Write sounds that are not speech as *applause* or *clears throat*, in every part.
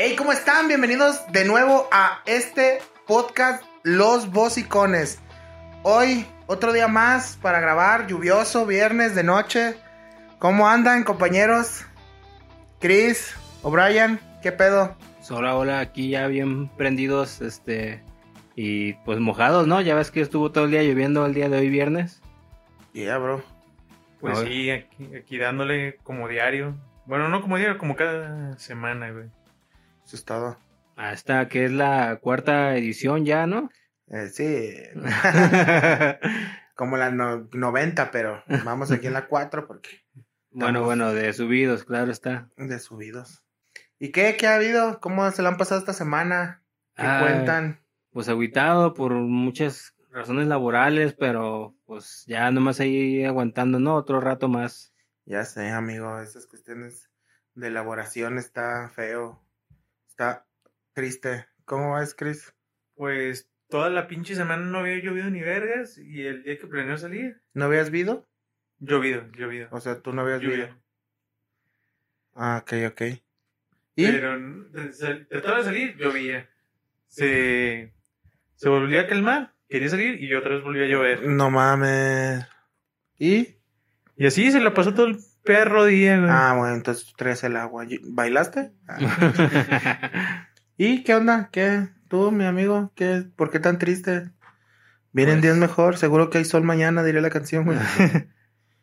Hey, ¿cómo están? Bienvenidos de nuevo a este podcast Los Bocicones. Hoy, otro día más para grabar, lluvioso, viernes de noche. ¿Cómo andan, compañeros? Chris, O'Brien, ¿qué pedo? Hola, hola, aquí ya bien prendidos, este, y pues mojados, ¿no? Ya ves que estuvo todo el día lloviendo el día de hoy viernes. Yeah, bro. Pues sí, aquí, aquí dándole como diario. Bueno, no como diario, como cada semana, güey. Eso es todo. Hasta que es la cuarta edición ya, ¿no? Eh, sí, *laughs* como la no- 90, pero vamos aquí en la 4 porque bueno, bueno, de subidos, claro está. de subidos. ¿Y qué? ¿Qué ha habido? ¿Cómo se la han pasado esta semana? ¿Qué Ah, cuentan? Pues aguitado por muchas razones laborales, pero pues ya nomás ahí aguantando, ¿no? Otro rato más. Ya sé, amigo, esas cuestiones de elaboración está feo. Está triste. ¿Cómo vas, Chris? Pues toda la pinche semana no había llovido ni vergas. Y el día que planeó salir, ¿No habías vido? llovido, llovido. O sea, tú no habías Lluvia. vido. Ah, ok, ok. ¿Y? Pero trataba de salir, llovía. Se, se volvía a calmar, quería salir y otra vez volvía a llover. No mames. ¿Y? Y así se la pasó todo el perro día, güey. Ah, bueno, entonces tú traes el agua. ¿Y- ¿Bailaste? Ah. *laughs* ¿Y qué onda? ¿Qué? ¿Tú, mi amigo? ¿Qué? ¿Por qué tan triste? Vienen Pues- días mejor, seguro que hay sol mañana, diría la canción, güey. *laughs*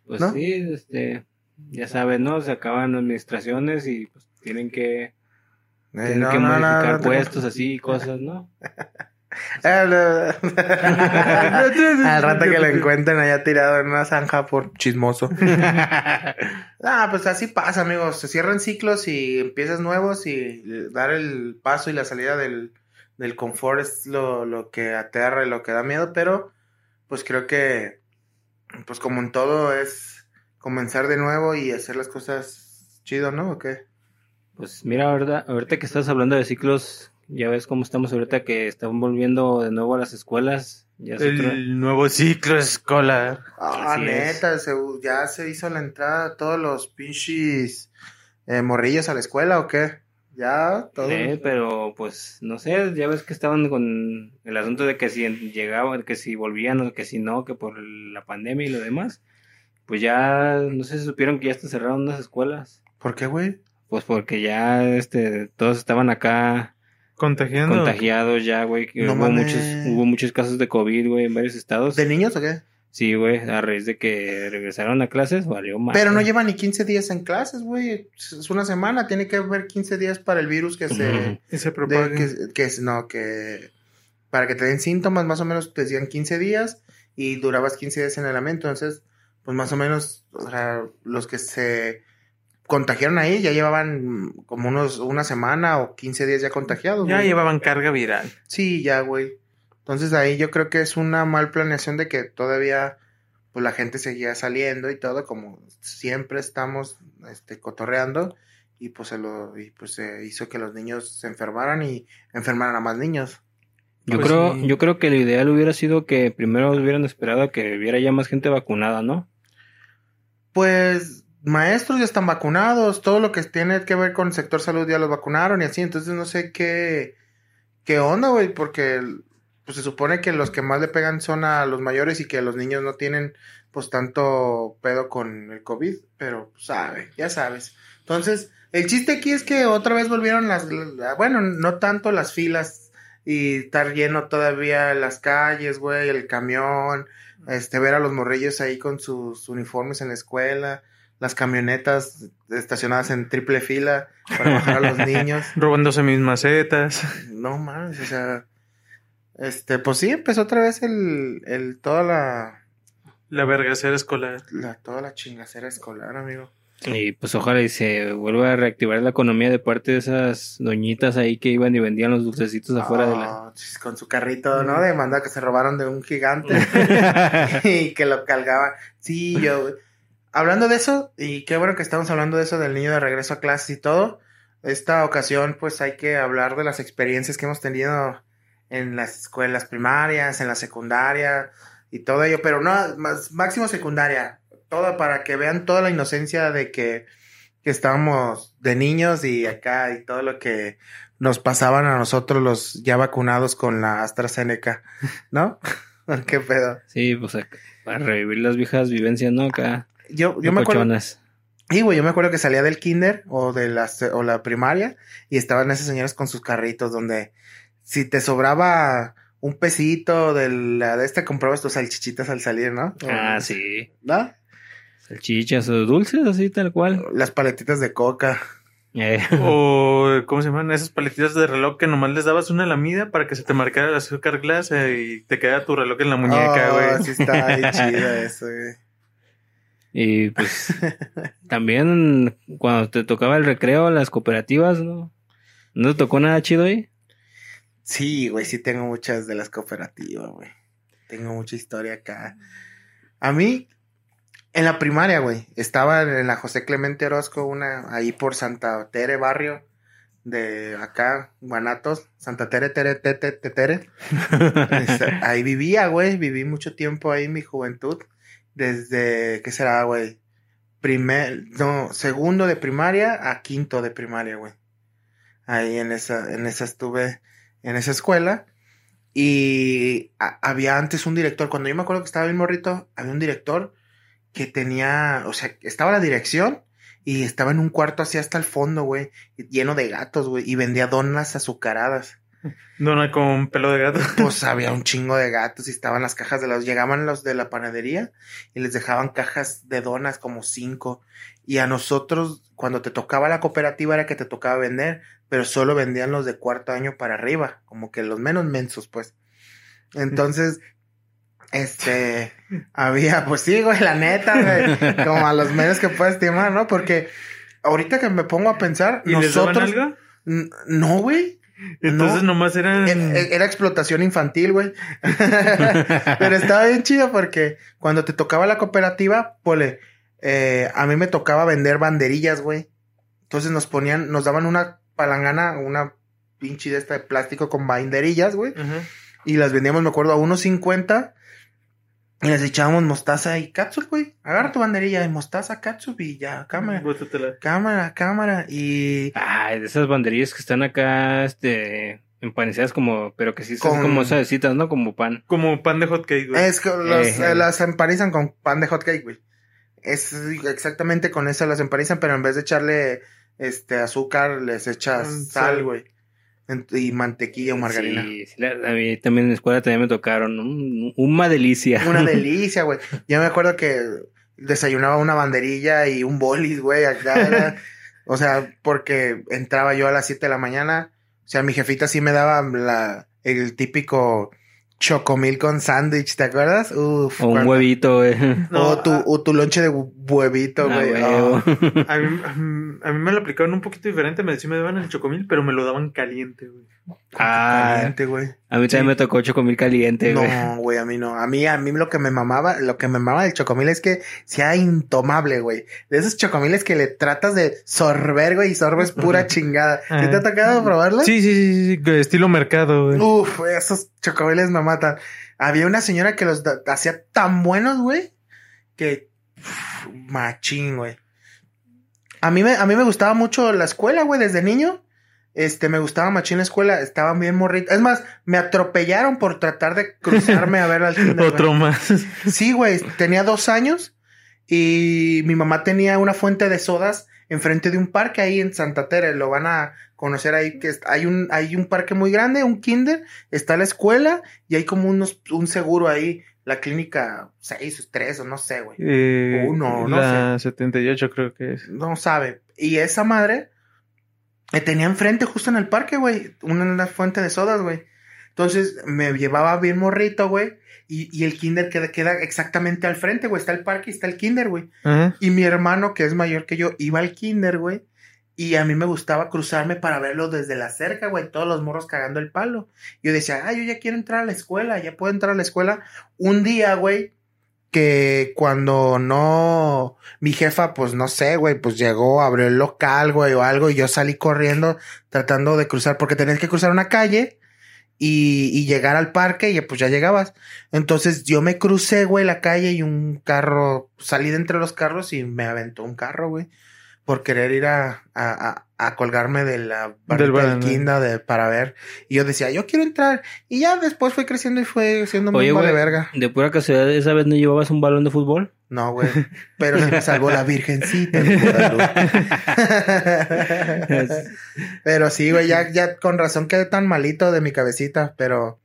Pues ¿No? sí, este, ya sabes, ¿no? Se acaban administraciones y pues tienen que, Eh, tienen no, que no, modificar puestos así, cosas, ¿no? *laughs* *laughs* Al rato que lo encuentren allá tirado en una zanja por chismoso. *laughs* Ah, pues así pasa, amigos. Se cierran ciclos y empiezas nuevos y dar el paso y la salida del, del confort es lo, lo que aterra y lo que da miedo, pero pues creo que, pues como en todo es comenzar de nuevo y hacer las cosas chido, ¿no? ¿O qué? Pues mira, ahorita, ahorita que estás hablando de ciclos, ya ves cómo estamos ahorita que están volviendo de nuevo a las escuelas. Ya es otro- el nuevo ciclo escolar. Ah, Así es. neta, se- ya se hizo la entrada a todos los pinches eh, morrillos a la escuela o qué? Ya, todo. Sí, pero pues no sé, ya ves que estaban con el asunto de que si llegaban, que si volvían o que si no, que por la pandemia y lo demás. Pues ya, no sé si supieron que ya se cerraron unas escuelas. ¿Por qué, güey? Pues porque ya, este, todos estaban acá Contagiando. contagiados ya, güey. No hubo mames. muchos, hubo muchos casos de COVID, güey, en varios estados. ¿De niños o qué? Sí, güey, a raíz de que regresaron a clases, valió más. Pero no lleva ni 15 días en clases, güey. Es una semana, tiene que haber 15 días para el virus que se... Y se de- propaga. que, que no, que... Para que te den síntomas, más o menos te decían 15 días y durabas 15 días en el aislamiento. Entonces, pues más o menos, o sea, los que se contagiaron ahí ya llevaban como unos una semana o 15 días ya contagiados. Ya güey. llevaban carga viral. Sí, ya, güey. Entonces ahí yo creo que es una mal planeación de que todavía pues la gente seguía saliendo y todo como siempre estamos este cotorreando y pues se lo y pues se hizo que los niños se enfermaran y enfermaran a más niños. Yo Pues creo, sí. yo creo que lo ideal hubiera sido que primero hubieran esperado a que hubiera ya más gente vacunada, ¿no? Pues maestros ya están vacunados, todo lo que tiene que ver con el sector salud ya los vacunaron y así, entonces no sé qué qué onda, güey, porque pues se supone que los que más le pegan son a los mayores y que los niños no tienen pues tanto pedo con el COVID, pero sabe, ya sabes. Entonces, el chiste aquí es que otra vez volvieron las, la- bueno, no tanto las filas y estar lleno todavía las calles, güey, el camión, este, ver a los morrillos ahí con sus uniformes en la escuela, las camionetas estacionadas en triple fila para bajar a los *laughs* niños. Robándose mis macetas. No más, o sea, este, pues sí, empezó otra vez el, el, toda la, La vergacera escolar. la, toda la chingacera escolar, amigo. Y pues ojalá y se vuelva a reactivar la economía de parte de esas doñitas ahí que iban y vendían los dulcecitos afuera de la... Ah, Con su carrito, ¿no? De manda que se robaron de un gigante *laughs* *laughs* y que lo cargaban. Sí, yo, güey. Hablando de eso, y qué bueno que estamos hablando de eso del niño de regreso a clases y todo. Esta ocasión, pues hay que hablar de las experiencias que hemos tenido en las escuelas primarias, en la secundaria y todo ello, pero no, más, máximo secundaria. Todo para que vean toda la inocencia de que, que estábamos de niños y acá y todo lo que nos pasaban a nosotros los ya vacunados con la AstraZeneca, ¿no? *laughs* ¿Qué pedo? Sí, pues acá, para revivir las viejas vivencias, ¿no? Acá. Yo, yo me acuerdo. Sí, güey, yo me acuerdo que salía del kinder o de la, o la primaria y estaban esas señoras con sus carritos donde si te sobraba un pesito de la de este comprabas tus salchichitas al salir, ¿no? O- Ah, sí. ¿No? Salchichas o dulces, así tal cual. Las paletitas de coca. Eh, *laughs* O, ¿cómo se llaman? Esas paletitas de reloj que nomás les dabas una lamida para que se te marcara el azúcar glass eh, y te quedara tu reloj en la muñeca, Oh, güey. sí está bien *laughs* chido eso, güey. Y pues *laughs* también cuando te tocaba el recreo, las cooperativas, ¿no? ¿No te tocó nada chido ahí? Sí, güey, sí tengo muchas de las cooperativas, güey. Tengo mucha historia acá. A mí, en la primaria, güey, estaba en la José Clemente Orozco, una ahí por Santa Tere, barrio de acá, Guanatos, Santa Tere, Tere, Tere, Tere, *laughs* ahí vivía, güey, viví mucho tiempo ahí en mi juventud, desde, ¿qué será, güey? Primer, no, segundo de primaria a quinto de primaria, güey. Ahí en esa, en esa estuve, en esa escuela. Y había antes un director, cuando yo me acuerdo que estaba bien morrito, había un director que tenía, o sea, estaba la dirección y estaba en un cuarto así hasta el fondo, güey, lleno de gatos, güey, y vendía donas azucaradas. Dona con pelo de gato. *laughs* Pues había un chingo de gatos y estaban las cajas de los, llegaban los de la panadería y les dejaban cajas de donas como cinco. Y a nosotros, cuando te tocaba la cooperativa era que te tocaba vender, pero solo vendían los de cuarto año para arriba, como que los menos mensos, pues. Entonces, *laughs* este, había, pues sí, güey, la neta, güey, como a los menos que puedes estimar, ¿no? Porque ahorita que me pongo a pensar, ¿Y les daban nosotros, algo? No, güey. Entonces No. nomás eran... E- e- Era explotación infantil, güey. *laughs* Pero estaba bien chido porque cuando te tocaba la cooperativa, pole, eh, a mí me tocaba vender banderillas, güey. Entonces nos ponían, nos daban una palangana, una pinche de esta de plástico con banderillas, güey. Y las vendíamos, me acuerdo, a unos 50. Y les echábamos mostaza y catsup, güey. Agarra tu banderilla de mostaza, catsup y ya, cámara. Cámara, cámara. Y Ay, de esas banderillas que están acá, este, empanizadas como, pero que sí son Con- como suavecitas, ¿no? Como pan. Como pan de hot cake, güey. Es que los, eh, las empanizan con pan de hot cake, güey. Es exactamente con eso las empanizan, pero en vez de echarle este azúcar, les echas Mm, sal, sal. güey. Y mantequilla o margarina. Sí, sí, la- a mí también en la escuela también me tocaron. un- una delicia. Una *laughs* delicia, güey. Yo me acuerdo que desayunaba una banderilla y un bolis, güey, *laughs* o sea, porque entraba yo a las 7 de la mañana. O sea, mi jefita sí me daba la, el típico chocomil con sándwich, ¿te acuerdas? Uf. o un cuando- huevito, güey. No, o, tu, a- o tu lonche de huevito, Ah, güey. Oh. *laughs* A mí, a mí me lo aplicaron un poquito diferente. Me decían me daban el chocomil, pero me lo daban caliente, güey. Ah, Caliente, güey. a mí también Sí. me tocó chocomil caliente, güey. No, güey, a mí no. A mí, a mí lo que me mamaba, lo que me mamaba del chocomil es que sea intomable, güey. De esos chocomiles que le tratas de sorber, güey, y sorbes pura *laughs* chingada. ¿Sí te ha tocado probarlo? Sí, sí, sí, sí, estilo mercado, güey. Uf, esos chocomiles me matan. Había una señora que los hacía tan buenos, güey, que machín, güey. A mí me, a mí me gustaba mucho la escuela, güey, desde niño. Este, me gustaba machín la escuela, estaban bien morritos. Es más, me atropellaron por tratar de cruzarme a ver al kinder, güey. Otro más. Sí, güey, tenía dos años y mi mamá tenía una fuente de sodas enfrente de un parque ahí en Santa Tere. Lo van a conocer ahí que hay un hay un parque muy grande, un kinder, está la escuela y hay como unos un seguro ahí, la clínica 6 o 3 o no sé, güey. Eh, Uno, no la 78 creo que es. No sabe. Y esa madre me tenía enfrente justo en el parque, güey, una, una fuente de sodas, güey. Entonces me llevaba bien morrito, güey. Y, y el kinder queda, queda exactamente al frente, güey. Está el parque y está el kinder, güey. Y mi hermano, que es mayor que yo, iba al kinder, güey. Y a mí me gustaba cruzarme para verlo desde la cerca, güey. Todos los morros cagando el palo. Yo decía, ah, yo ya quiero entrar a la escuela, ya puedo entrar a la escuela. Un día, güey, que cuando no, mi jefa, pues no sé, güey, pues llegó, abrió el local, güey, o algo, y yo salí corriendo tratando de cruzar, porque tenías que cruzar una calle y, y llegar al parque y pues ya llegabas. Entonces yo me crucé, güey, la calle y un carro, salí de entre los carros y me aventó un carro, güey. Por querer ir a, a, a, a colgarme de la barandal. quinda de, para ver. Y yo decía, yo quiero entrar. Y ya después fue creciendo y fue siendo muy güey, verga. de pura casualidad, ¿esa vez no llevabas un balón de fútbol? No, güey. Pero sí me *laughs* salvó la virgencita de *laughs* pero sí, güey, ya, ya con razón quedé tan malito de mi cabecita. Pero,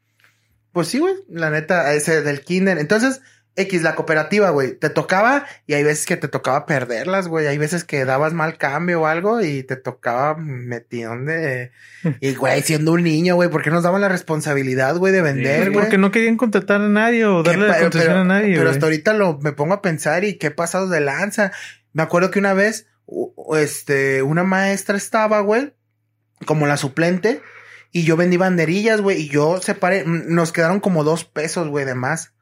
pues sí, güey, la neta, ese del kinder. Entonces, X, la cooperativa, güey, te tocaba y hay veces que te tocaba perderlas, güey. Hay veces que dabas mal cambio o algo y te tocaba metidón de... *laughs* Y, güey, siendo un niño, güey, ¿por qué nos daban la responsabilidad, güey, de vender, güey? Porque no querían contratar a nadie o darle la concesión a nadie. pero güey. hasta ahorita lo, me pongo a pensar y qué pasado de lanza. Me acuerdo que una vez, este, una maestra estaba, güey, como la suplente, y yo vendí banderillas, güey, y yo separé, m- nos quedaron como dos pesos, güey, de más.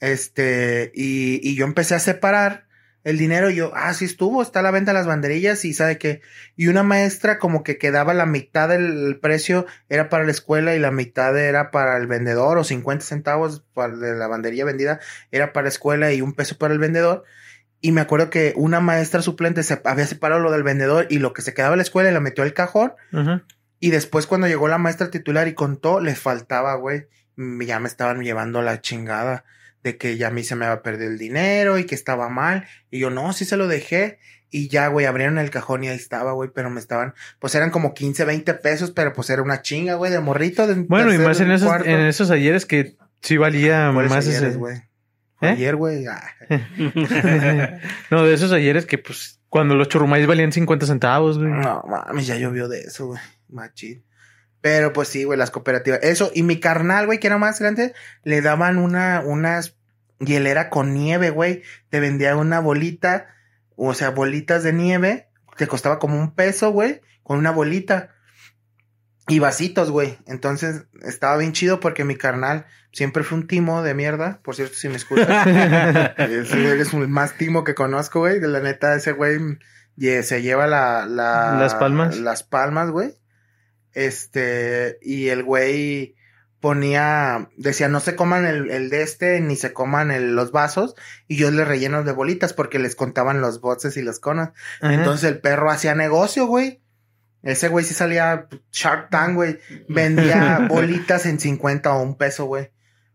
Este, y, y yo empecé a separar el dinero, y yo, ah, sí estuvo, está a la venta de las banderillas, y sabe qué. Y una maestra como que quedaba la mitad del precio era para la escuela y la mitad era para el vendedor o 50 centavos para de la banderilla vendida era para la escuela y un peso para el vendedor. Y me acuerdo que una maestra suplente se había separado lo del vendedor y lo que se quedaba en la escuela y lo metió al cajón. Y después cuando llegó la maestra titular y contó, les faltaba, güey. Ya me estaban llevando la chingada de que ya a mí se me había perdido el dinero y que estaba mal. Y yo, no, sí se lo dejé. Y ya, güey, abrieron el cajón y ahí estaba, güey, pero me estaban, pues eran como 15, 20 pesos, pero pues era una chinga, güey, de morrito. De Bueno, y más en esos, cuarto. en esos ayeres que sí valía ¿Cuáles más ayeres, ese. güey? ¿Eh? Ayer, güey. ah. *laughs* no, de esos ayeres que pues cuando los churrumais valían 50 centavos, güey. No, mames, ya llovió de eso, güey. Machín. Pero pues sí, güey, las cooperativas. Eso, y mi carnal, güey, que era más grande, le daban una, unas hielera con nieve, güey. Te vendía una bolita, o sea, bolitas de nieve. Te costaba como un peso, güey, con una bolita. Y vasitos, güey. Entonces, estaba bien chido porque mi carnal siempre fue un timo de mierda. Por cierto, si me escuchas. Ese güey es el más timo que conozco, güey. De la neta, ese güey se lleva la, la- Las palmas. Las palmas, güey. Este, y el güey ponía, decía, no se coman el, el de este, ni se coman el- los vasos. Y yo les relleno de bolitas porque les contaban los botes y los conos. Ajá. Entonces el perro hacía negocio, güey. Ese güey sí salía Shark Tank, güey. Vendía *laughs* bolitas en 50 o un peso, güey.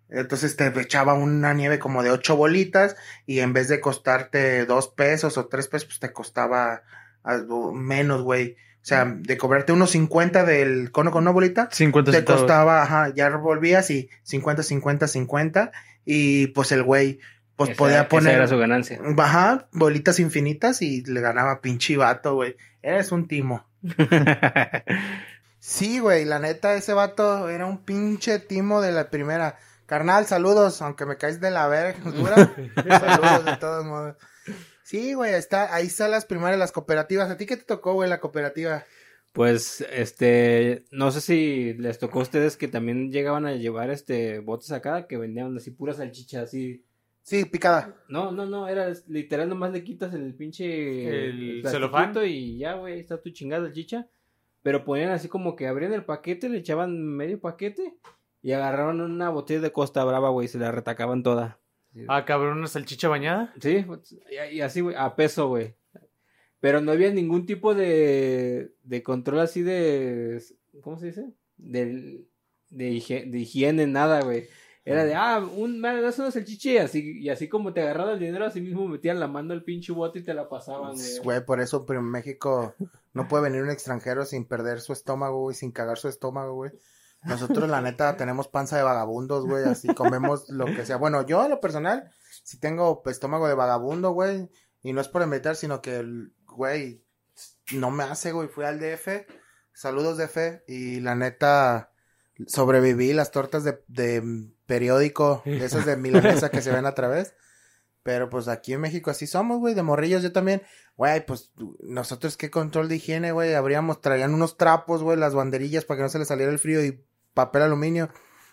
Entonces te echaba una nieve como de ocho bolitas y en vez de costarte dos pesos o tres pesos, pues te costaba algo menos, güey. O sea, de cobrarte unos 50 del cono con una bolita, 50 te centavos. costaba, ajá, ya revolvías y 50, 50, 50. Y pues el güey, pues Esa- podía esa poner. era su ganancia. Baja, bolitas infinitas y le ganaba pinche vato, güey. Eres un timo. *laughs* Sí, güey, la neta, ese vato era un pinche timo de la primera. Carnal, saludos, aunque me caes de la verga, dura. *laughs* saludos de todos modos. Sí, güey, está, ahí están las primarias, las cooperativas. ¿A ti qué te tocó, güey, la cooperativa? Pues, este, no sé si les tocó a ustedes que también llegaban a llevar, este, botes acá que vendían así pura salchicha, así. Sí, picada. No, no, no, era literal nomás le quitas el pinche El celofán. y ya, güey, está tu chingada salchicha. Pero ponían así como que abrían el paquete, le echaban medio paquete y agarraban una botella de Costa Brava, güey, y se la retacaban toda. Ah, cabrón, una salchicha bañada. Sí, y y así, güey, a peso, güey. Pero no había ningún tipo de, de control así de, ¿cómo se dice? De, de, higiene, nada, güey. Era de, ah, un, me das una salchicha y así, y así como te agarraban el dinero, así mismo metían la mano al pinche bote y te la pasaban, güey. Güey, por eso pero en México no puede venir un extranjero sin perder su estómago, güey, sin cagar su estómago, güey. Nosotros, la neta, *laughs* tenemos panza de vagabundos, güey, así comemos lo que sea. Bueno, yo, en lo personal, sí tengo estómago de vagabundo, güey, y no es por inventar, sino que, el, güey, no me hace, güey, fui al DF, saludos DF, y la neta, sobreviví las tortas de, de periódico, de esas de milanesa que se ven a través. Pero pues aquí en México así somos, güey, de morrillos yo también. Güey, pues nosotros qué control de higiene, güey. Abríamos, traían unos trapos, güey, las banderillas para que no se les saliera el frío y papel aluminio.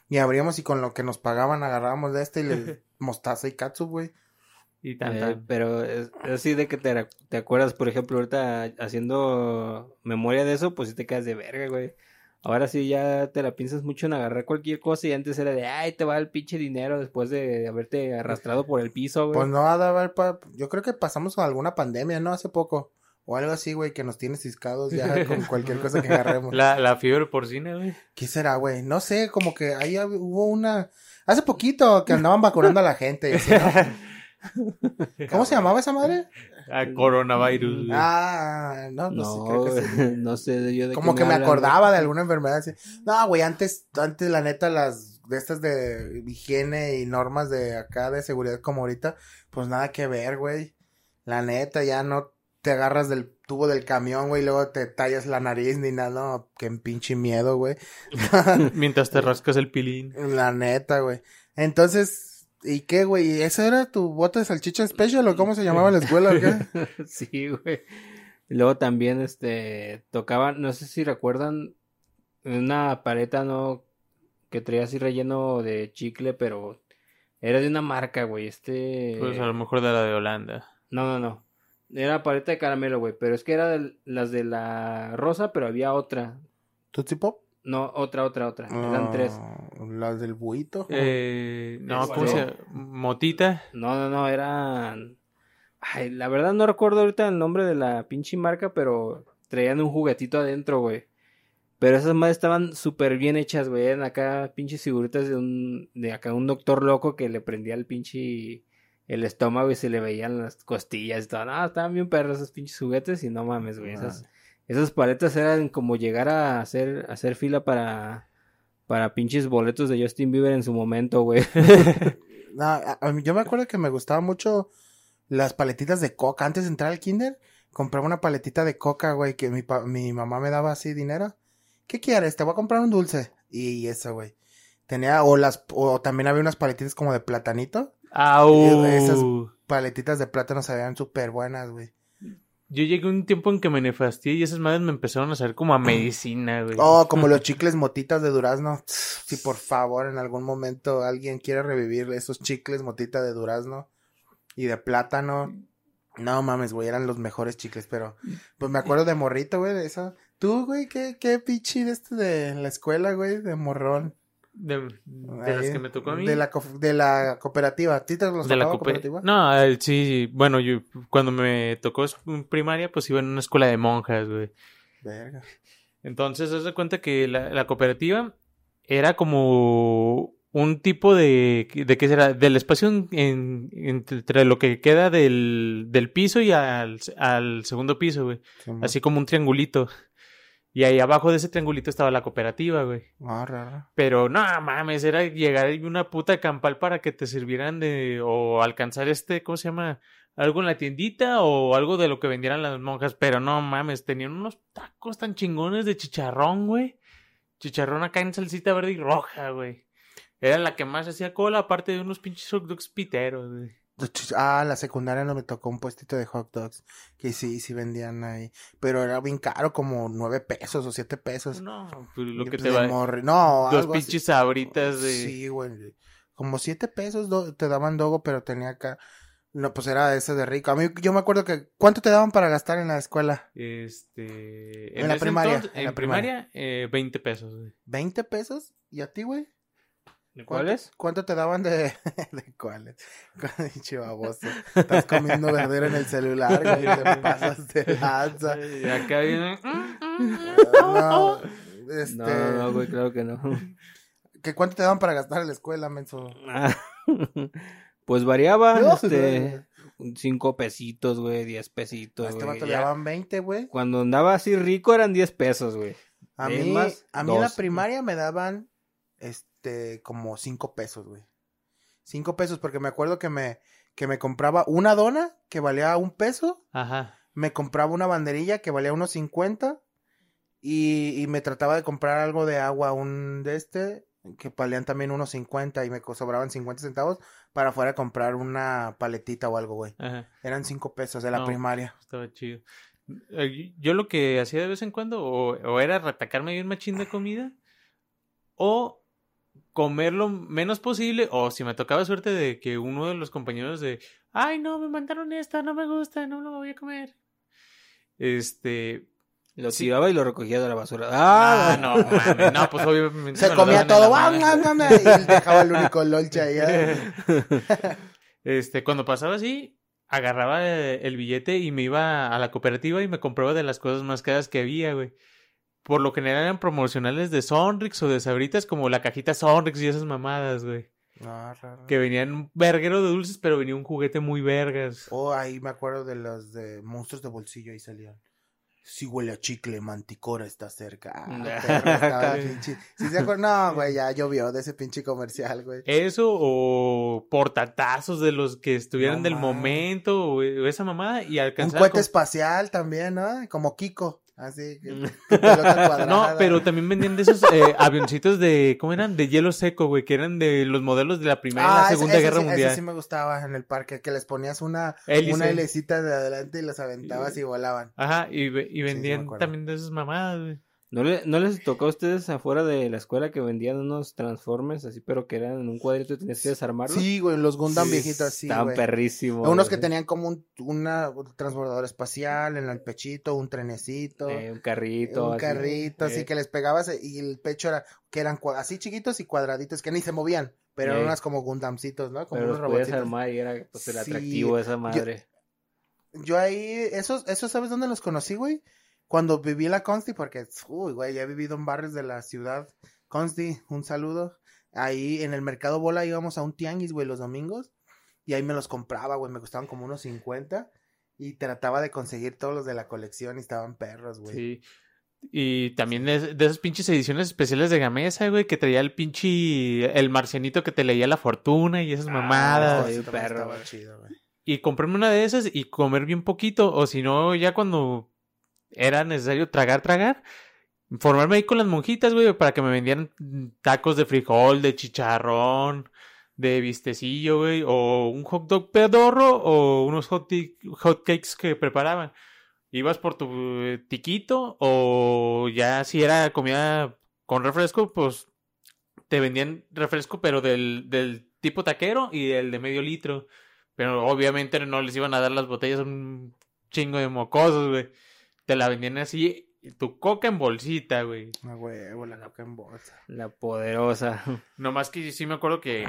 Y abríamos y con lo que nos pagaban agarrábamos de este y le *laughs* mostaza y katsu, güey. Y tan, Eh, tan. pero es, es así de que te, te acuerdas, por ejemplo, ahorita haciendo memoria de eso, pues sí te quedas de verga, güey. Ahora sí ya te la piensas mucho en agarrar cualquier cosa y antes era de, ay, te va el pinche dinero después de haberte arrastrado por el piso, güey. Pues no haber, pa- yo creo que pasamos con alguna pandemia, ¿no? Hace poco. O algo así, güey, que nos tiene ciscados ya *laughs* con cualquier cosa que agarremos. La, la fiebre porcina, güey. ¿Qué será, güey? No sé, como que ahí hubo una... Hace poquito que andaban vacunando a la gente. y así, ¿no? *laughs* ¿Cómo se llamaba esa madre? Ah, coronavirus. güey. Ah, no, no, sé, No, creo que sí. no *laughs* sé yo de Como que me hablan, acordaba de alguna enfermedad así. No, güey, antes, antes la neta, las de estas de higiene y normas de acá de seguridad como ahorita, pues nada que ver, güey. La neta, ya no te agarras del tubo del camión, güey, y luego te tallas la nariz ni nada, no, qué pinche miedo, güey. *laughs* Mientras te rascas el pilín. La neta, güey. Entonces, ¿y qué, güey? ¿Eso era tu bote de salchicha special o cómo se llamaba en la escuela o qué? *laughs* sí, güey. Luego también, este, tocaban, no sé si recuerdan, una paleta, ¿no? Que traía así relleno de chicle, pero era de una marca, güey. Este... Pues a lo mejor de la de Holanda. No, no, no. Era paleta de caramelo, güey. Pero es que era de las de la rosa, pero había otra. ¿Tootsie Pop? No, otra, otra, otra. Eran tres. Ah, Las del buito. Eh, no. ¿cómo se llama? Motita. No, no, no, eran. Ay, la verdad no recuerdo ahorita el nombre de la pinche marca, pero traían un juguetito adentro, güey. Pero esas madres estaban súper bien hechas, güey. Eran acá pinches figuritas de un. De acá un doctor loco que le prendía el pinche. El estómago y se le veían las costillas y todo. No, estaban bien perros esos pinches juguetes y no mames, güey. Esas, esas paletas eran como llegar a hacer, a hacer fila para. Para pinches boletos de Justin Bieber en su momento, güey. *laughs* *laughs* No, a- a mí- yo me acuerdo que me gustaban mucho las paletitas de coca. Antes de entrar al kinder, compraba una paletita de coca, güey, que mi, pa- mi mamá me daba así dinero. ¿Qué quieres? Te voy a comprar un dulce. Y eso, güey. Tenía, o las, o también había unas paletitas como de platanito. ¡Au! Esas- Paletitas de plátano se veían súper buenas, güey. Yo llegué a un tiempo en que me nefastié y esas madres me empezaron a saber como a *clears throat* medicina, güey. Oh, como los *laughs* chicles motitas de durazno. Si por favor en algún momento alguien quiere revivir esos chicles motita de durazno y de plátano. No mames, güey, eran los mejores chicles, pero pues me acuerdo de morrito, güey, de eso. Tú, güey, qué, qué pichi de este de la escuela, güey, de morrón. De, de las que me tocó a mí. De la, de la cooperativa. ¿A ti te los De la cooperativa? No, el- sí, bueno, yo cuando me tocó es- primaria, pues iba en una escuela de monjas, güey. Verga. Entonces, haz de cuenta que la, la cooperativa era como un tipo de, de qué será, del espacio en- en- entre lo que queda del, del piso y al, al segundo piso, güey. Así como un triangulito. Y ahí abajo de ese triangulito estaba la cooperativa, güey. Ah, raro. Pero no mames, era llegar y una puta campal para que te sirvieran de. o alcanzar este, ¿cómo se llama? Algo en la tiendita o algo de lo que vendieran las monjas. Pero no mames, tenían unos tacos tan chingones de chicharrón, güey. Chicharrón acá en salsita verde y roja, güey. Era la que más hacía cola, aparte de unos pinches hot dogs piteros, güey. Ah, la secundaria no me tocó un puestito de hot dogs. Que sí, sí vendían ahí. Pero era bien caro, como nueve pesos o siete pesos. No, pues lo que pues, te va. No, Dos pinches sabritas de. Sí, güey. Como siete pesos do- te daban dogo, pero tenía acá. No, pues era ese de rico. A mí, yo me acuerdo que. ¿Cuánto te daban para gastar en la escuela? Este. En la primaria, entonces- en en la primaria. primaria, eh, 20 pesos, güey. ¿20 pesos? ¿Y a ti, güey? ¿De ¿Cuánto- cuáles? ¿Cuánto te daban de, *laughs* de cuáles? Pinche baboso. Estás comiendo verdura en el celular, güey. Te *laughs* pasas de lanza. Y acá viene. *laughs* No, este, No, no, no, güey, claro que no. ¿que ¿Cuánto te daban para gastar en la escuela, menso? Pues variaba, No, este, cinco pesitos, güey, diez A pesitos, este güey. vato le daban 20, güey. Cuando andaba así rico eran diez pesos, güey. A ¿Es mí, más? a mí en la primaria me daban, este, como 5 pesos, güey. 5 pesos porque me acuerdo que me, que me compraba una dona que valía un peso. Ajá. Me compraba una banderilla que valía unos 50. Y, y me trataba de comprar algo de agua, un de este, que valían también unos 50 y me sobraban 50 centavos para fuera a comprar una paletita o algo, güey. Ajá. Eran 5 pesos de la No. primaria. Estaba chido. Eh, Yo lo que hacía de vez en cuando, o, o era retacarme bien machín de comida, o comer lo menos posible, o si me tocaba suerte de que uno de los compañeros de, ay, no, me mandaron esta, no me gusta, no lo voy a comer. Este. Lo Sí. tiraba y lo recogía de la basura. Ah, Ah, no, mames, no, pues obviamente. Se comía todo, la ¡guau, mano. guau, guau! y él dejaba el único lonche ahí. ¿eh? *laughs* Este, cuando pasaba así, agarraba el billete y me iba a la cooperativa y me compraba de las cosas más caras que había, güey. Por lo general eran promocionales de Sonrix o de Sabritas, como la cajita Sonrix y esas mamadas, güey. No, raro. Que venían un verguero de dulces, pero venía un juguete muy vergas. Oh, ahí me acuerdo de los de monstruos de bolsillo, ahí salían. Sí huele a chicle, manticora está cerca. Ah, *laughs* pinche- ¿Sí se? No, güey, ya llovió de ese pinche comercial, güey. Eso o portatazos de los que estuvieran No del momento o, esa mamada y Un alcanzar cohete con- espacial también, ¿no? Como Kiko. Así, que, que pelota *laughs* cuadrada. No, pero también vendían de esos eh, avioncitos de, ¿cómo eran? De hielo seco, güey, que eran de los modelos de la Primera y la Ah, ese- Segunda ese Guerra sí- Mundial. Ese sí me gustaba en el parque, que les ponías una, Hélice. una helicita de adelante y los aventabas y volaban. Ajá, y, y vendían también de esas mamadas, güey. ¿No, le- ¿No les tocó a ustedes afuera de la escuela que vendían unos transformers así, pero que eran en un cuadrito y tenías que desarmarlos? Sí, güey, los Gundam Sí, viejitos así, Estaban perrísimos. Unos que tenían como un, una, un transbordador espacial en el pechito, un trenecito. Eh, un carrito. un así. carrito, así Eh, que les pegabas y el pecho era, que eran así chiquitos y cuadraditos, que ni se movían, pero eran unas como Gundamcitos, ¿no? Como Pero unos los armar y era pues, el Sí, atractivo de esa madre. Yo ahí, esos, esos, ¿sabes dónde los conocí, güey? Cuando viví en la Consti, porque, uy, güey, ya he vivido en barrios de la ciudad. Consti, un saludo. Ahí en el Mercado Bola íbamos a un tianguis, güey, los domingos. Y ahí me los compraba, güey, me costaban como unos 50. Y trataba de conseguir todos los de la colección y estaban perros, güey. Sí. Y también de, de esas pinches ediciones especiales de Gamesa, güey, que traía el pinche, el marcianito que te leía la fortuna y esas Ah, mamadas. perro, chido, güey. Y comprarme una de esas y comer bien poquito, o si no, ya cuando era necesario tragar, tragar, formarme ahí con las monjitas, güey, para que me vendieran tacos de frijol, de chicharrón, de vistecillo, güey, o un hot dog pedorro, o unos hot, cakes que preparaban. Ibas por tu eh, tiquito, o ya si era comida con refresco, pues te vendían refresco, pero del, del tipo taquero y el de medio litro. Pero obviamente no les iban a dar las botellas a un chingo de mocosos, güey. Te la vendían así, tu coca en bolsita, güey. Ah, huevo, la coca en bolsa. La poderosa. Nomás que sí me acuerdo que...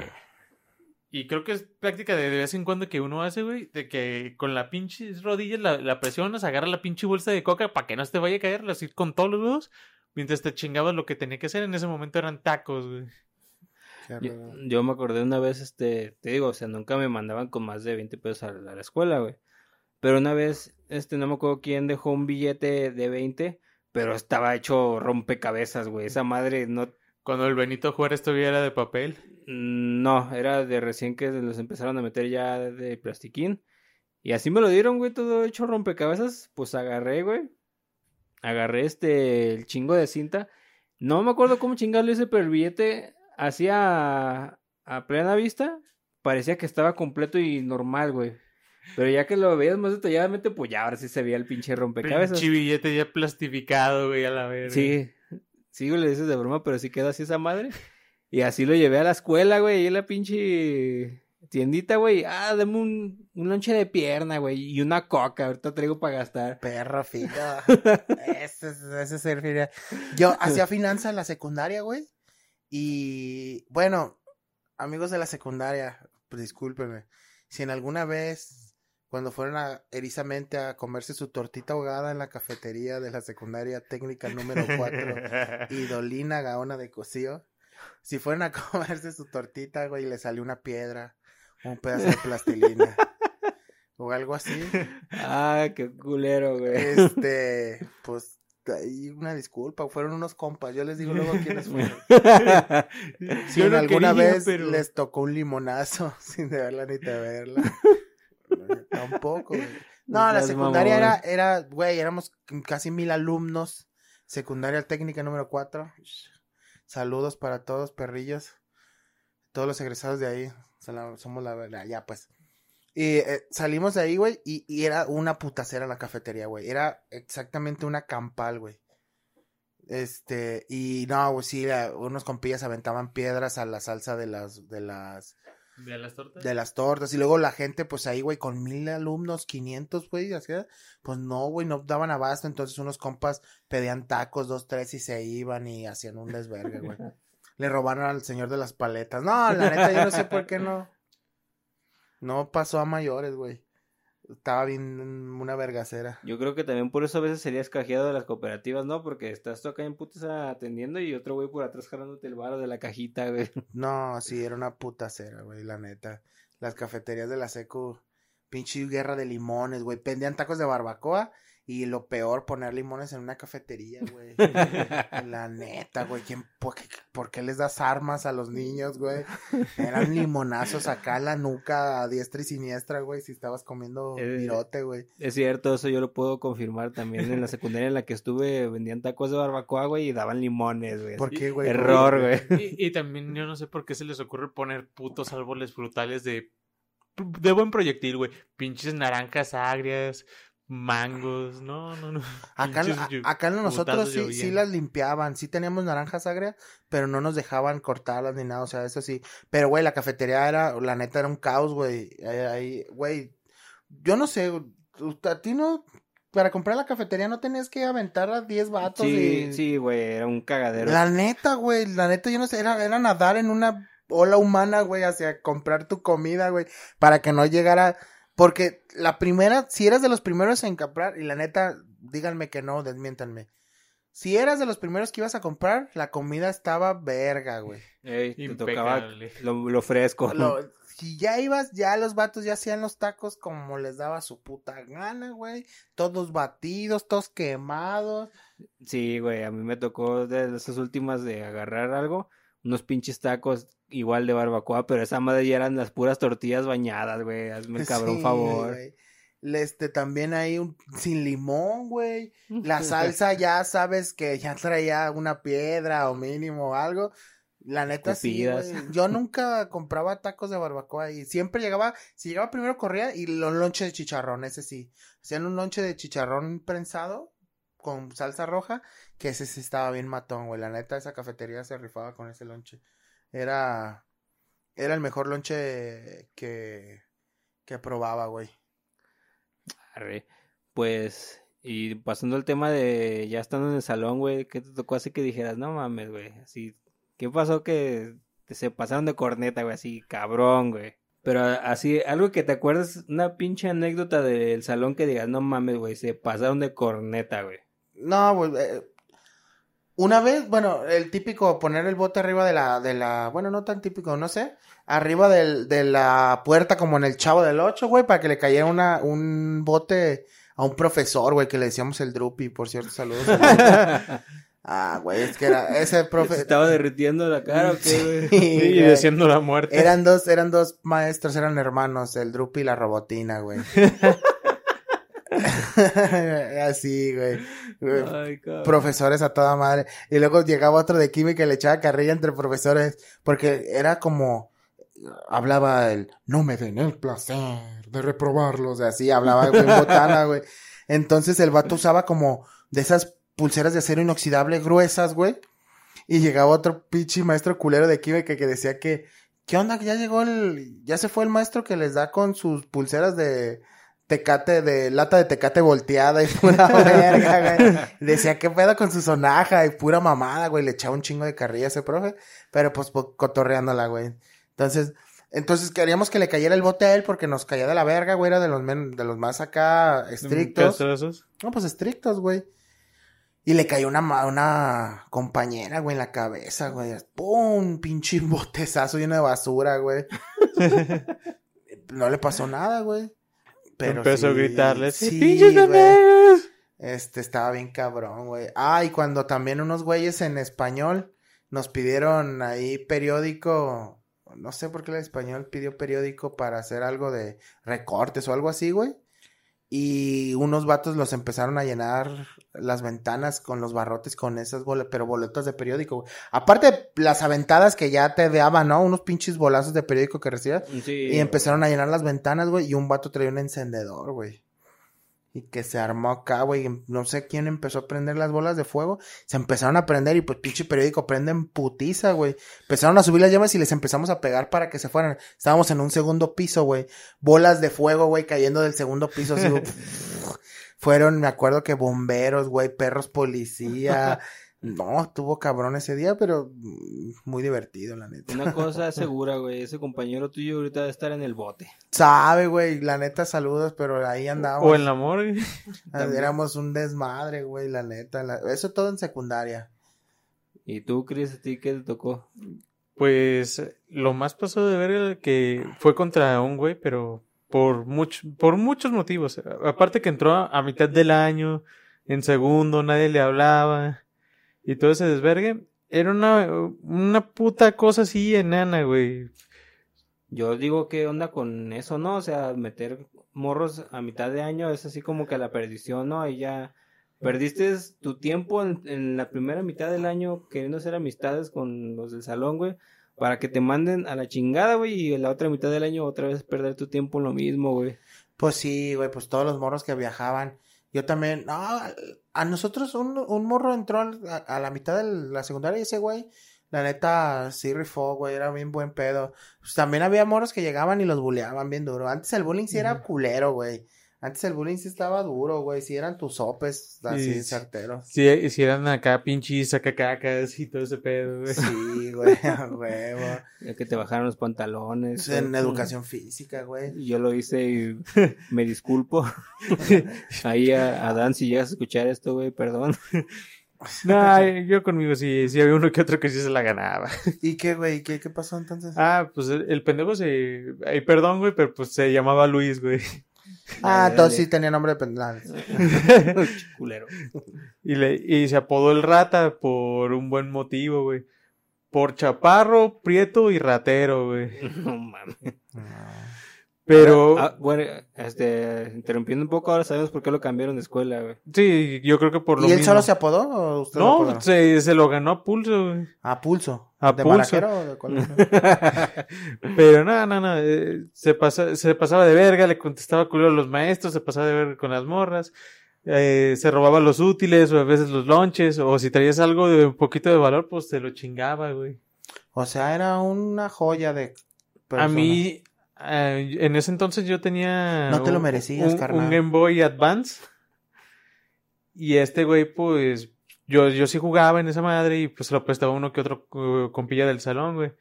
Y creo que es práctica de, de vez en cuando que uno hace, güey, de que con la pinche rodilla la, la presionas, agarra la pinche bolsa de coca para que no se te vaya a caer, así con todos los dedos, mientras te chingabas lo que tenía que hacer. En ese momento eran tacos, güey. Yo, me acordé una vez, este, te digo, o sea, nunca me mandaban con más de 20 pesos a la escuela, güey. Pero una vez, este, no me acuerdo quién dejó un billete de 20, pero estaba hecho rompecabezas, güey. Esa madre no, Cuando el Benito Juárez todavía era de papel. no, era de recién que los empezaron a meter ya de plastiquín. Y así me lo dieron, güey, todo hecho rompecabezas. Pues agarré, güey. Agarré este, el chingo de cinta. No me acuerdo cómo chingarle ese, pero el billete hacía a plena vista. Parecía que estaba completo y normal, güey. Pero ya que lo veías más detalladamente, pues ya ahora sí se veía el pinche rompecabezas. Pinche billete ya plastificado, güey, a la verga. Sí, sí, güey, le dices de broma, pero sí quedó así esa madre. Y así lo llevé a la escuela, güey, y en la pinche tiendita, güey. Ah, dame un, un lonche de pierna, güey, y una coca, ahorita traigo para gastar. Perro fino. *laughs* ese, es- ese es el fino. Yo hacía finanzas en la secundaria, güey. Y bueno, amigos de la secundaria, pues discúlpenme. Si en alguna vez, cuando fueron a erizamente a comerse su tortita ahogada en la cafetería de la secundaria técnica número 4 *laughs* y Dolina Gaona de Cosío, si fueron a *laughs* comerse su tortita, güey, y le salió una piedra, un pedazo de plastilina o algo así, Ah, qué culero, güey. este, pues ahí una disculpa, fueron unos compas, yo les digo luego quiénes fueron. *laughs* Si Yo en no alguna quería, vez pero- les tocó un limonazo sin deberla ni temerla. Tampoco, güey. No, No la secundaria era, era, güey, éramos casi mil alumnos. Secundaria técnica número 4. Saludos para todos, perrillos. Todos los egresados de ahí. Somos la verdad, ya pues. Y eh, salimos de ahí, güey, y, y era una putacera la cafetería, güey. Era exactamente una campal, güey. Este, y no, güey, sí, la- unos compillas aventaban piedras a la salsa de las, de las, ¿De las tortas? de las tortas. Y luego la gente, pues ahí, güey, con mil alumnos, 500, güey, así, pues no, güey, no daban abasto. Entonces unos compas pedían tacos, dos, tres, y se iban y hacían un desvergue, güey. *laughs* Le robaron al señor de las paletas. No, la neta, yo no sé por qué no. No pasó a mayores, güey. Estaba bien una vergacera. Yo creo que también por eso a veces serías cajeado de las cooperativas, ¿no? Porque estás tú acá en putas atendiendo y otro güey por atrás jalándote el varo de la cajita, güey. *laughs* No, sí, era una puta cera, güey, la neta. Las cafeterías de la secu, pinche guerra de limones, güey. Pendían tacos de barbacoa y lo peor, poner limones en una cafetería, güey. *laughs* La neta, güey. ¿quién, por, qué, por, qué, les das armas a los niños, güey? *laughs* Eran limonazos acá en la nuca, a diestra y siniestra, güey, si estabas comiendo virote, güey. Es cierto, eso yo lo puedo confirmar también. En la secundaria en la que estuve, vendían tacos de barbacoa, güey, y daban limones, güey. ¿Por qué, güey? Error, güey. Y, y también yo no sé por qué se les ocurre poner putos árboles frutales de de buen proyectil, güey. Pinches naranjas agrias, mangos, no, no, no. *laughs* Acá, acá nosotros sí, sí, las limpiaban, sí teníamos naranjas agrias, pero no nos dejaban cortarlas ni nada, o sea, eso sí. Pero, güey, la cafetería era, la neta, era un caos, güey. Ahí, güey, yo no sé, a ti no, para comprar la cafetería no tenías que aventar a 10 vatos. Sí, sí, güey, era un cagadero. La neta, güey, la neta, yo no sé, era, era nadar en una ola humana, güey, hacia comprar tu comida, güey, para que no llegara porque la primera, si eras de los primeros en comprar, y la neta, díganme que no, desmiéntanme. Si eras de los primeros que ibas a comprar, la comida estaba verga, güey. Ey, te tocaba lo, fresco. *laughs* si ya ibas, ya los vatos ya hacían los tacos como les daba su puta gana, güey. Todos batidos, todos quemados. Sí, güey, a mí me tocó de esas últimas de agarrar algo, unos pinches tacos igual de barbacoa, pero esa madre ya eran las puras tortillas bañadas, güey. Hazme el cabrón favor. Este, también hay un sin limón, güey. La *laughs* salsa ya sabes que ya traía una piedra o mínimo algo. La neta sí, Yo *laughs* nunca compraba tacos de barbacoa y siempre llegaba, si llegaba primero corría y los lonches de chicharrón, ese sí. Hacían un lonche de chicharrón prensado con salsa roja, que ese sí estaba bien matón, güey. La neta esa cafetería se rifaba con ese lonche. Era, era el mejor lonche que, que probaba, güey. Pues, y pasando al tema de ya estando en el salón, güey, ¿qué te tocó así que dijeras, no mames, güey? Así, ¿qué pasó que se pasaron de corneta, güey? Así, cabrón, güey. Pero así, algo que te acuerdas, una pinche anécdota del salón que digas, no mames, güey, se pasaron de corneta, güey. No, güey, eh, una vez, bueno, el típico poner el bote arriba de la, de la, bueno, no tan típico, no sé, arriba del, de la puerta como en el chavo del 8, güey, para que le cayera una, un bote a un profesor, güey, que le decíamos el Drupi, por cierto, saludos. *laughs* ah, güey, es que era ese profe. estaba derritiendo la cara, ¿o qué, güey? Sí, y diciendo la muerte. Eran dos, eran dos maestros, eran hermanos, el Drupi y la robotina, güey. *laughs* *laughs* Así, güey. profesores a toda madre. Y luego llegaba otro de química y le echaba carrilla entre profesores. Porque era como. Hablaba el. No me den el placer de reprobarlos. Así hablaba en botana, güey. Entonces el vato usaba como de esas pulseras de acero inoxidable gruesas, güey. Y llegaba otro pinche maestro culero de química que decía que. ¿Qué onda? Ya llegó el. Ya se fue el maestro que les da con sus pulseras de tecate de lata de tecate volteada y *laughs* pura verga, güey. Decía que pedo con su sonaja y pura mamada, güey. Le echaba un chingo de carrilla a ese profe, pero pues, cotorreándola, güey. Entonces, entonces queríamos que le cayera el bote a él porque nos caía de la verga, güey. Era de los, de los más acá estrictos. ¿Qué esos? No, pues estrictos, güey. Y le cayó una, una compañera, güey, en la cabeza, güey. ¡Pum! Pinche *laughs* botezazo lleno de basura, güey. *laughs* no le pasó nada, güey. Pero Empezó a gritarles, sí, Este estaba bien cabrón, güey. Ah, y cuando también unos güeyes en español nos pidieron ahí periódico, no sé por qué el español pidió periódico para hacer algo de recortes o algo así, güey. Y unos vatos los empezaron a llenar las ventanas con los barrotes con esas boletas, pero boletas de periódico. Aparte las aventadas que ya te daban, ¿no? Unos pinches bolazos de periódico que recibías. y empezaron a llenar las ventanas, güey. Y un vato traía un encendedor, güey y que se armó acá, güey. No sé quién empezó a prender las bolas de fuego. Se empezaron a prender y pues pinche periódico prenden putiza, güey. Empezaron a subir las llamas y les empezamos a pegar para que se fueran. Estábamos en un segundo piso, güey. Bolas de fuego, güey, cayendo del segundo piso. Así, *laughs* Fueron, me acuerdo que bomberos, güey, perros policía. *laughs* No, estuvo cabrón ese día, pero mm, muy divertido, la neta. Una cosa *laughs* segura, güey. Ese compañero tuyo ahorita debe estar en el bote. Sabe, güey, la neta, saludos, pero ahí andábamos. O en la morgue. *laughs* Éramos un desmadre, güey, la neta. la- Eso todo en secundaria. ¿Y tú, Chris, a ti qué te tocó? Pues lo más pasó de ver que fue contra un güey, pero por mucho, por muchos motivos. Aparte que entró a, a mitad del año, en segundo, nadie le hablaba y todo ese desvergue. Era una, una puta cosa así enana, güey. Yo digo, ¿qué onda con eso, no? O sea, meter morros a mitad de año es así como que la perdición, ¿no? Ahí ya perdiste tu tiempo en, en la primera mitad del año queriendo hacer amistades con los del salón, güey, para que te manden a la chingada, güey, y en la otra mitad del año otra vez perder tu tiempo en lo mismo, güey. Pues sí, güey, pues todos los morros que viajaban. Yo también, no, a- nosotros un, un morro entró a, a la mitad de la secundaria y ese güey, la neta, sí rifó, güey, era bien buen pedo. Pues también había morros que llegaban y los buleaban bien duro. Antes el bullying sí era culero, güey. Antes el bullying sí estaba duro, güey, sí eran tus sopes así Sí. certeros. Si hicieran acá pinches sacacacas y todo ese pedo, güey. Sí, güey, *laughs* a huevo. Ya que te bajaron los pantalones. En educación física, güey. Yo lo hice y *laughs* me disculpo. *laughs* Ahí a, a Dan, si llegas a escuchar esto, güey, perdón. Nah, yo conmigo sí, sí había uno que otro que sí se la ganaba. ¿Y qué, güey? ¿Qué, qué pasó entonces? Ah, pues el, el pendejo se... Ay, perdón, güey, pero pues se llamaba Luis, güey. Ah, entonces sí tenía nombre de pendejo. *laughs* *laughs* Culero. Y, le, y se apodó el rata por un buen motivo, güey. Por chaparro, prieto y ratero, güey. *laughs* No mames. Pero... Ah, bueno, este, interrumpiendo un poco, ahora sabemos por qué lo cambiaron de escuela, güey. Sí, yo creo que por lo ¿Y él mismo. solo se apodó o usted lo apodó? No, se, se lo ganó a pulso, güey. A pulso. A ¿De pulso. maraquero o de cuál? *laughs* Pero no, no, no. eh, se, pasa, se pasaba de verga, le contestaba culero a los maestros, se pasaba de verga con las morras. eh, se robaba los útiles o a veces los lonches. O si traías algo de un poquito de valor, pues te lo chingaba, güey. o sea, era una joya de. A persona. mí, eh, en ese entonces yo tenía... No te lo un- merecías, un, carnal. Un Game Boy Advance. Y este güey, pues, yo, yo sí jugaba en esa madre y pues se lo prestaba uno que otro uh, compilla del salón, güey.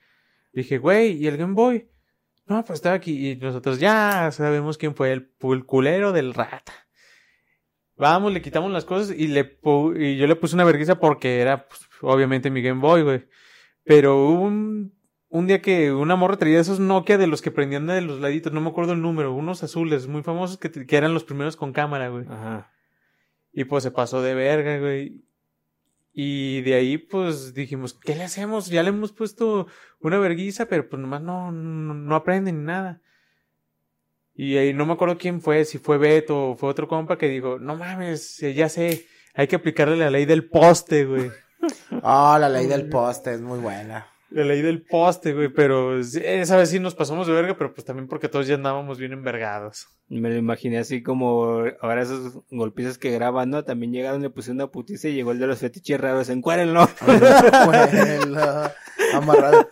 Dije, güey, ¿y el Game Boy? No, pues estaba aquí. Y nosotros ya sabemos quién fue el, el culero del rata. Vamos, le quitamos las cosas y le y yo le puse una vergüenza porque era, pues, obviamente mi Game Boy, güey. Pero un, un día que una morra traía esos Nokia de los que prendían de los laditos, no me acuerdo el número, unos azules muy famosos que, que eran los primeros con cámara, güey. Ajá. Y pues se pasó de verga, güey. Y de ahí, pues dijimos, ¿qué le hacemos? Ya le hemos puesto una verguiza, pero pues nomás no, no, no aprende ni nada. Y ahí no me acuerdo quién fue, si fue Beto o fue otro compa que dijo, no mames, eh, ya sé, hay que aplicarle la ley del poste, güey. *laughs* Ah, la ley del poste es muy buena. La ley del poste, güey, pero esa vez sí nos pasamos de verga, pero pues también porque todos ya andábamos bien envergados. Me lo imaginé así como ahora esos golpizas que graban, ¿no? También llegaron, le pusieron una putiza y llegó el de los fetiches raros. Encuérenlo. Amarrado.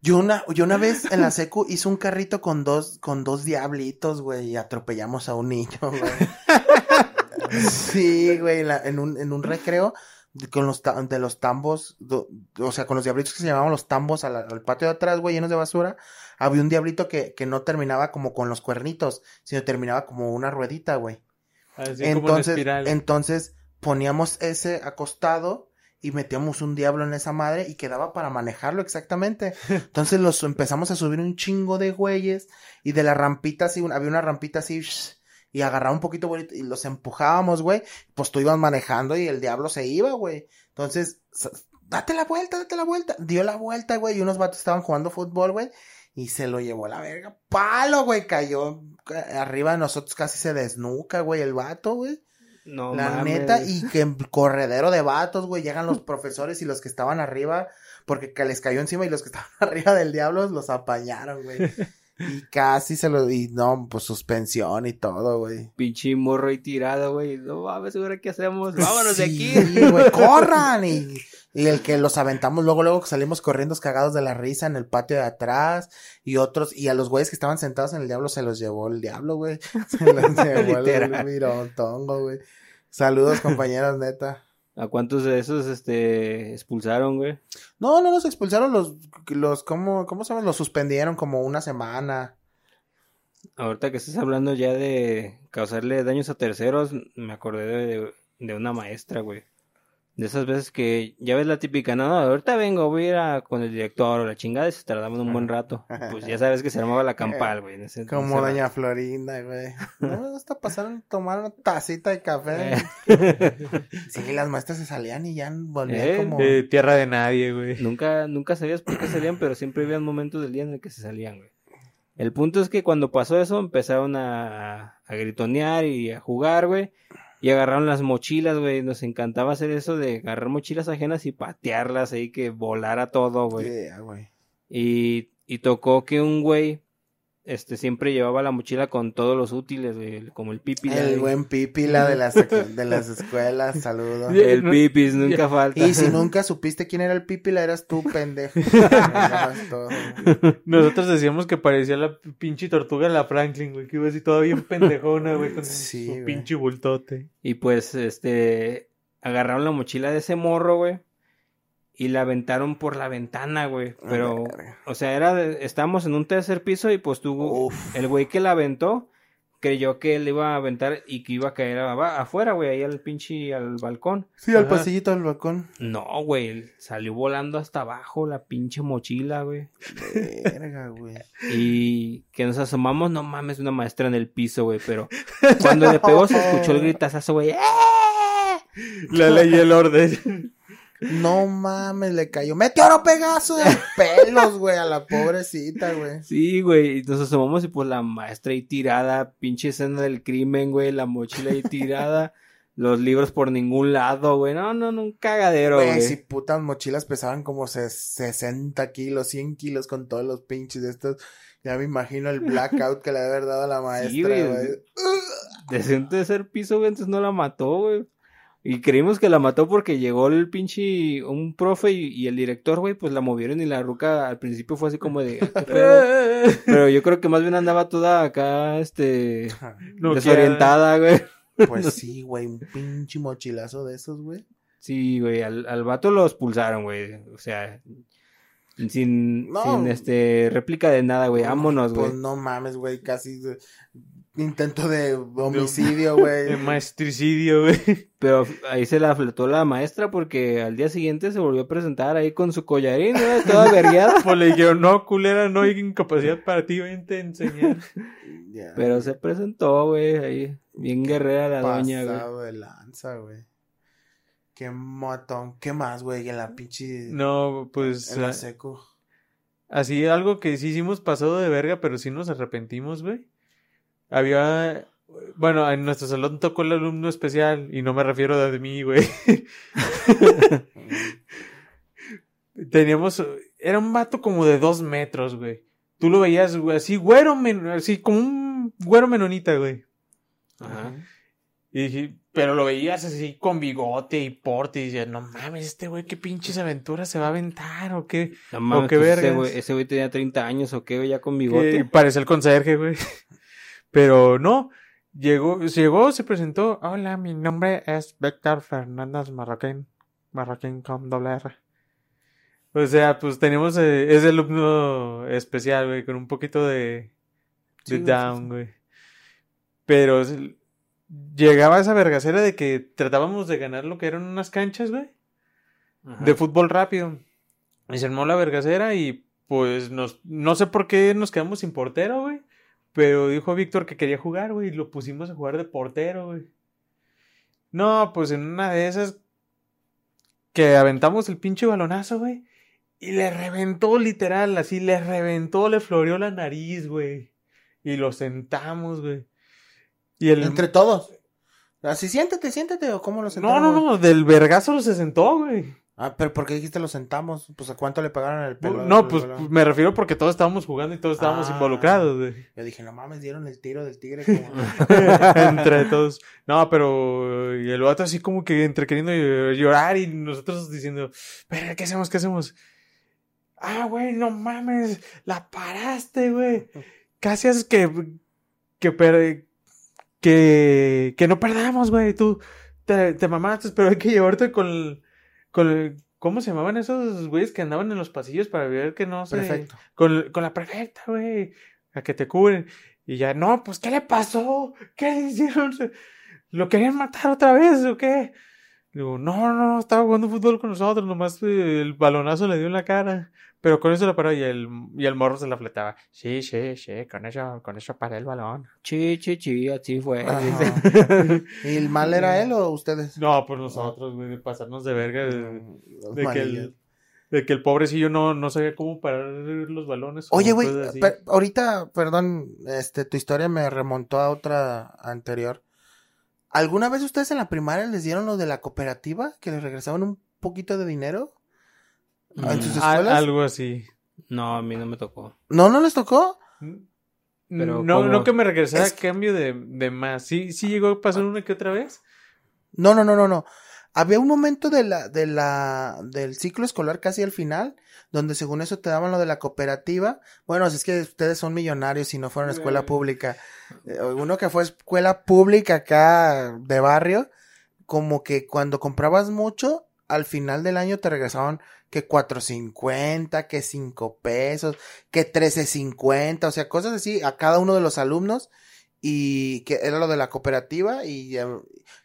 Yo una, yo una vez en la secu hice un carrito con dos, con dos diablitos, güey, y atropellamos a un niño, güey. Sí, güey, en, la- en un, en un recreo con los de los tambos, do- o sea, con los diablitos que se llamaban los tambos al, al patio de atrás, güey, llenos de basura, había un diablito que, que no terminaba como con los cuernitos, sino terminaba como una ruedita, güey. Así como en Entonces, entonces poníamos ese acostado y metíamos un diablo en esa madre y quedaba para manejarlo exactamente. *laughs* Entonces los empezamos a subir un chingo de güeyes y de la rampita así, un- había una rampita así shh, y agarraba un poquito bonito y los empujábamos, güey. Pues tú ibas manejando y el diablo se iba, güey. Entonces, date la vuelta, date la vuelta. Dio la vuelta, güey, y unos vatos estaban jugando fútbol, güey. Y se lo llevó a la verga. Palo, güey. Cayó eh, arriba de nosotros, casi se desnuca, güey, el vato, güey. No La mames. neta, y que en corredero de vatos, güey, llegan los profesores y los que estaban arriba, porque que les cayó encima y los que estaban *laughs* arriba del diablo los apañaron, güey. Y casi se lo, y no, pues suspensión y todo, güey. Pinche morro ahí tirado, güey. No mames, ahora qué hacemos. Vámonos de aquí. Sí, güey, corran. Y, y el que los aventamos, luego, luego que salimos corriendo cagados de la risa en el patio de atrás. Y otros, y a los güeyes que estaban sentados en el diablo se los llevó el diablo, güey. *laughs* Se los llevó el *laughs* Literal. mirontongo, güey. Saludos, compañeros, neta. ¿A cuántos de esos este expulsaron, güey? No, no los expulsaron, los, los, ¿cómo, cómo se llama? Los suspendieron como una semana. Ahorita que estás hablando ya de causarle daños a terceros, me acordé de, de una maestra, güey. De esas veces que ya ves la típica, no, no, ahorita vengo, voy a ir a- con el director o la chingada y se tardaban un buen rato. Pues ya *laughs* sabes que se armaba la campal, güey. en ese- Como ese Doña Florinda, güey. *laughs* No me gusta pasar a tomar una tacita de café. Eh. *laughs* Sí, las maestras se salían y ya volvían Eh, como... Eh, tierra de nadie, güey. Nunca, nunca sabías por qué salían, pero siempre había momentos del día en el que se salían, güey. El punto es que cuando pasó eso, empezaron a, a gritonear y a jugar, güey. Y agarraron las mochilas, güey. Nos encantaba hacer eso de agarrar mochilas ajenas y patearlas ahí, que volara todo, güey. Yeah. Y, y tocó que un güey, este, siempre llevaba la mochila con todos los útiles, güey, como el pipi. El buen pipila de las, de las escuelas, *laughs* saludos. El pipis, nunca falta. Y si nunca supiste quién era el pipila, eras tú, pendejo. *laughs* Todo. Nosotros decíamos que parecía la pinche tortuga de la Franklin, güey, que iba así toda bien pendejona, güey, con Sí, su güey. pinche bultote. Y pues, este, agarraron la mochila de ese morro, güey. Y la aventaron por la ventana, güey. Pero, o sea, era, de- estábamos en un tercer piso y pues tuvo, Uf. el güey que la aventó, creyó que él iba a aventar y que iba a caer afuera, güey, ahí al pinche, al balcón. Sí, al pasillito del balcón. No, güey, salió volando hasta abajo la pinche mochila, güey. Verga, güey. *laughs* Y que nos asomamos, no mames, una maestra en el piso, güey, pero cuando le pegó se escuchó el *laughs* gritazazo, güey. ¡eh! La ley y el orden. *laughs* No mames, le cayó meteoro pegazo de pelos, güey, a la pobrecita, güey. Sí, güey, y nos asomamos y pues la maestra ahí tirada, pinche escena del crimen, güey, la mochila ahí tirada, *laughs* los libros por ningún lado, güey, no, no, no, un cagadero, Güey, si putas mochilas pesaban como ses- 60 kilos, 100 kilos con todos los pinches de estos. Ya me imagino el blackout que le haber dado a la maestra, güey. güey. Desde un tercer piso, güey, entonces no la mató, güey. Y creímos que la mató porque llegó el pinche, un profe y, y el director, güey, pues la movieron y la ruca al principio fue así como de. Pero yo creo que más bien andaba toda acá, este, No, desorientada, güey. Pues sí, güey, un pinche mochilazo de esos, güey. Sí, güey, al, al vato lo expulsaron, güey. O sea, sin, No. sin este réplica de nada, güey. Vámonos, güey. Pues no mames, güey, casi intento de homicidio, *laughs* güey. El maestricidio, güey. Pero ahí se la fletó la maestra porque al día siguiente se volvió a presentar ahí con su collarín, güey, toda *laughs* vergueada. Pues le dijeron, no, culera, no hay incapacidad para ti, vente a enseñar. *laughs* Ya. Pero se presentó, güey, ahí. Bien guerrera la doña, güey. Pasado de lanza, güey. Qué matón. ¿Qué más, güey? En la pinche. No, pues En la ah, seco. así algo que sí hicimos pasado de verga, pero sí nos arrepentimos, güey. Había, bueno, en nuestro salón tocó el alumno especial y no me refiero de mí, güey. *laughs* Teníamos, era un vato como de dos metros, güey. Tú lo veías, güey, así güero, men- así como un güero menonita, güey. Ajá. Y dije, pero lo veías así con bigote y porte y decías, no mames, este güey qué pinches aventuras se va a aventar o qué. No mames, qué pues ese güey, ese güey tenía 30 años o qué, güey, ya con bigote. parece el conserje, güey. Pero no, llegó, llegó, se presentó, hola, mi nombre es Víctor Fernández Marroquín, Marroquín con doble R. O sea, pues tenemos eh, ese alumno especial, güey, con un poquito de, de Sí, güey, sí, down, sí. güey. Pero llegaba esa vergacera de que tratábamos de ganar lo que eran unas canchas, güey, de fútbol rápido. Y se armó la vergacera y pues nos, no sé por qué nos quedamos sin portero, güey. Pero dijo Víctor que quería jugar, güey, y lo pusimos a jugar de portero, güey. No, pues en una de esas que aventamos el pinche balonazo, güey. Y le reventó literal, así le reventó, le floreó la nariz, güey. Y lo sentamos, güey. Y el... Entre todos. Así, siéntate, siéntate, o cómo lo No, sentamos. no, no, del vergazo lo se sentó, güey. Ah, pero ¿por qué dijiste lo sentamos? Pues, ¿a cuánto le pagaron el pelo? No, pues me refiero porque todos estábamos jugando y todos estábamos Ah. involucrados, güey. Yo dije, no mames, dieron el tiro del tigre como... *laughs* *laughs* entre todos. No, pero y el vato así como que entre queriendo llorar y nosotros diciendo, pero ¿qué hacemos? ¿Qué hacemos? Ah, güey, no mames, la paraste, güey. Casi haces que que per- que que no perdamos, güey. Tú te, te mamaste, pero hay que llevarte con, con el- ¿cómo se llamaban esos güeyes que andaban en los pasillos para ver que no se... Perfecto. Con, con la prefecta, güey, a que te cubren. Y ya, no, pues, ¿qué le pasó? ¿Qué le hicieron? ¿Se- ¿Lo querían matar otra vez o qué? Digo, no, no, no, estaba jugando fútbol con nosotros, nomás eh, el balonazo le dio en la cara. Pero con eso la paró y el, y el morro se la fletaba. Sí, sí, sí, con eso, con eso paré el balón. Chi, chi, chi, así fue. *laughs* ¿Y el mal era él o ustedes? No, pues nosotros, güey, de pasarnos de verga. De, que el, de que el pobrecillo no, no sabía cómo parar los balones. Oye, güey, per- ahorita, perdón, este, tu historia me remontó a otra anterior. ¿Alguna vez ustedes en la primaria les dieron lo de la cooperativa? ¿Que les regresaban un poquito de dinero? ¿En sus Mm, escuelas? algo así. No, a mí no me tocó. ¿No, no les tocó? Pero no, ¿cómo? no que me regresara Es a cambio de, de más. Sí, sí llegó a pasar una que otra vez. No, no, no, no, no. Había un momento de la, de la, del ciclo escolar casi al final, donde según eso te daban lo de la cooperativa. Bueno, si es que ustedes son millonarios y no fueron a escuela pública. Eh, Uno que fue escuela pública acá de barrio, como que cuando comprabas mucho, al final del año te regresaban que 4.50, que 5 pesos, que 13.50, o sea, cosas así a cada uno de los alumnos y que era lo de la cooperativa y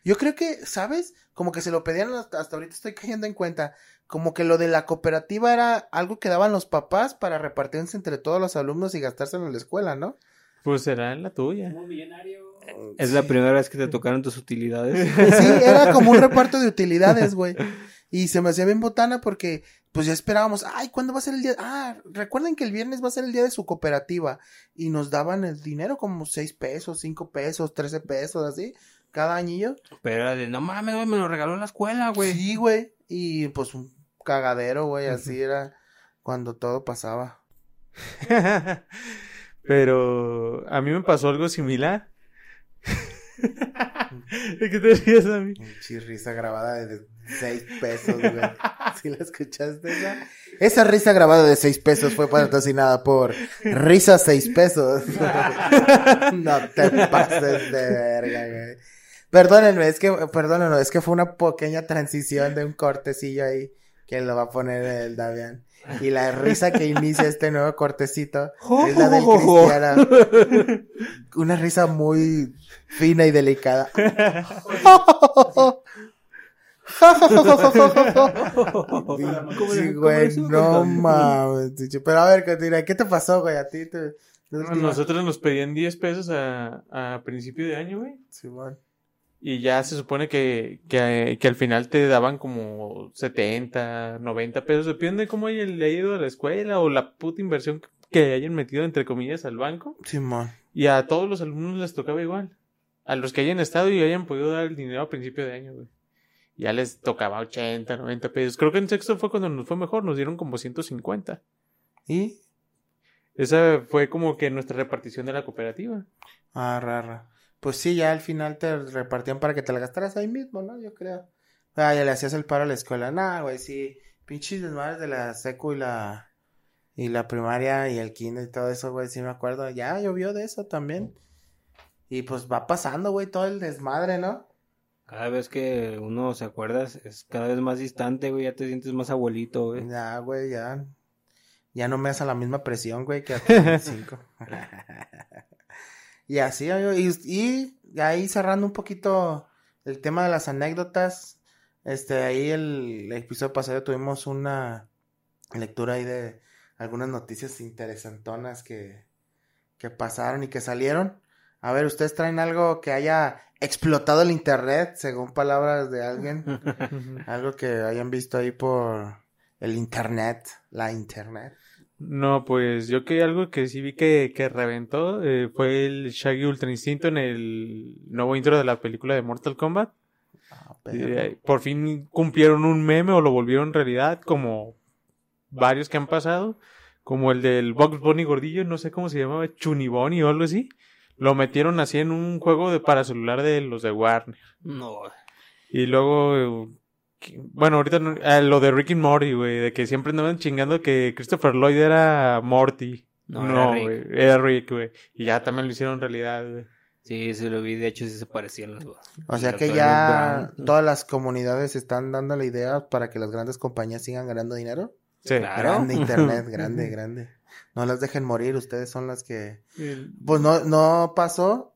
yo creo que, ¿sabes? Como que se lo pedían hasta, hasta ahorita estoy cayendo en cuenta, como que lo de la cooperativa era algo que daban los papás para repartirse entre todos los alumnos y gastárselo en la escuela, ¿no? Pues será en la tuya. Es la primera vez que te tocaron tus utilidades. *laughs* Sí, era como un reparto de utilidades, güey. Y se me hacía bien botana porque, pues ya esperábamos, ay, ¿cuándo va a ser el día? Ah, recuerden que el viernes va a ser el día de su cooperativa. Y nos daban el dinero como seis pesos, cinco pesos, trece pesos, así, cada añillo. Pero era de, no mames, güey, me lo regaló la escuela, güey. Sí, güey. Y pues un cagadero, güey, así era cuando todo pasaba. *laughs* Pero a mí me pasó algo similar. *laughs* ¿De qué te ríes a mí? Risa grabada de seis pesos, güey. *laughs* ¿Sí la escuchaste esa? Esa risa grabada de seis pesos fue patrocinada por Risa seis pesos. *laughs* no te pases de verga, güey. Perdónenme, es que, perdónenme, es que fue una pequeña transición de un cortecillo ahí que lo va a poner el Davian. Y la risa que inicia este nuevo cortecito es la del *laughs* Cristiano. Una risa muy fina y delicada. Sí, güey, no mames. Pero a ver, continúa. ¿Qué te pasó, güey? A ti te... Nosotros nos pedían 10 pesos a, a principio de año, güey. Simón. Y ya se supone que, que, que al final te daban como 70, 90 pesos. Depende de cómo le haya ido a la escuela o la puta inversión que hayan metido, entre comillas, al banco. Simón. Y a todos los alumnos les tocaba igual. A los que hayan estado y hayan podido dar el dinero a principio de año, güey. Ya les tocaba 80, 90 pesos. Creo que en sexto fue cuando nos fue mejor, nos dieron como 150. ¿Y? Esa fue como que nuestra repartición de la cooperativa. Ah, rara. Pues sí, ya al final te repartían para que te la gastaras ahí mismo, ¿no? Yo creo. Ah, ya le hacías el paro a la escuela. Nah, güey, sí. Pinches desmadres de la secu y la... Y la primaria y el kinder y todo eso, güey, sí me acuerdo. Ya llovió de eso también. Y pues va pasando, güey, todo el desmadre, ¿no? Cada vez que uno se acuerda es cada vez más distante, güey. Ya te sientes más abuelito, güey. Ya, güey, ya. Ya no me hace la misma presión, güey, que a tus 25. Y así, y, y ahí cerrando un poquito el tema de las anécdotas. Este, ahí el, episodio pasado tuvimos una lectura ahí de algunas noticias interesantonas que, que pasaron y que salieron. A ver, ¿ustedes traen algo que haya explotado el internet, según palabras de alguien? *laughs* Algo que hayan visto ahí por el internet, la internet. No, pues yo que algo que sí vi que, que reventó eh, fue el Shaggy Ultra Instinto en el nuevo intro de la película de Mortal Kombat. Ah, Eh, por fin cumplieron un meme o lo volvieron realidad, como varios que han pasado, como el del Box Bunny gordillo, no sé cómo se llamaba, Chuniboni o algo así. Lo metieron así en un juego de para celular de los de Warner. No, Y luego, bueno, ahorita no- ah, lo de Rick y Morty, güey, de que siempre andaban chingando que Christopher Lloyd era Morty. No, No, era Rick. güey, era Rick, güey. Y ya también lo hicieron realidad, güey. Sí, sí lo vi, de hecho sí se parecían los dos. O sea que ya Brown. todas las comunidades están dando la idea para que las grandes compañías sigan ganando dinero. Sí. Claro. Grande *laughs* internet, grande, grande. No las dejen morir, ustedes son las que... Pues no, no pasó,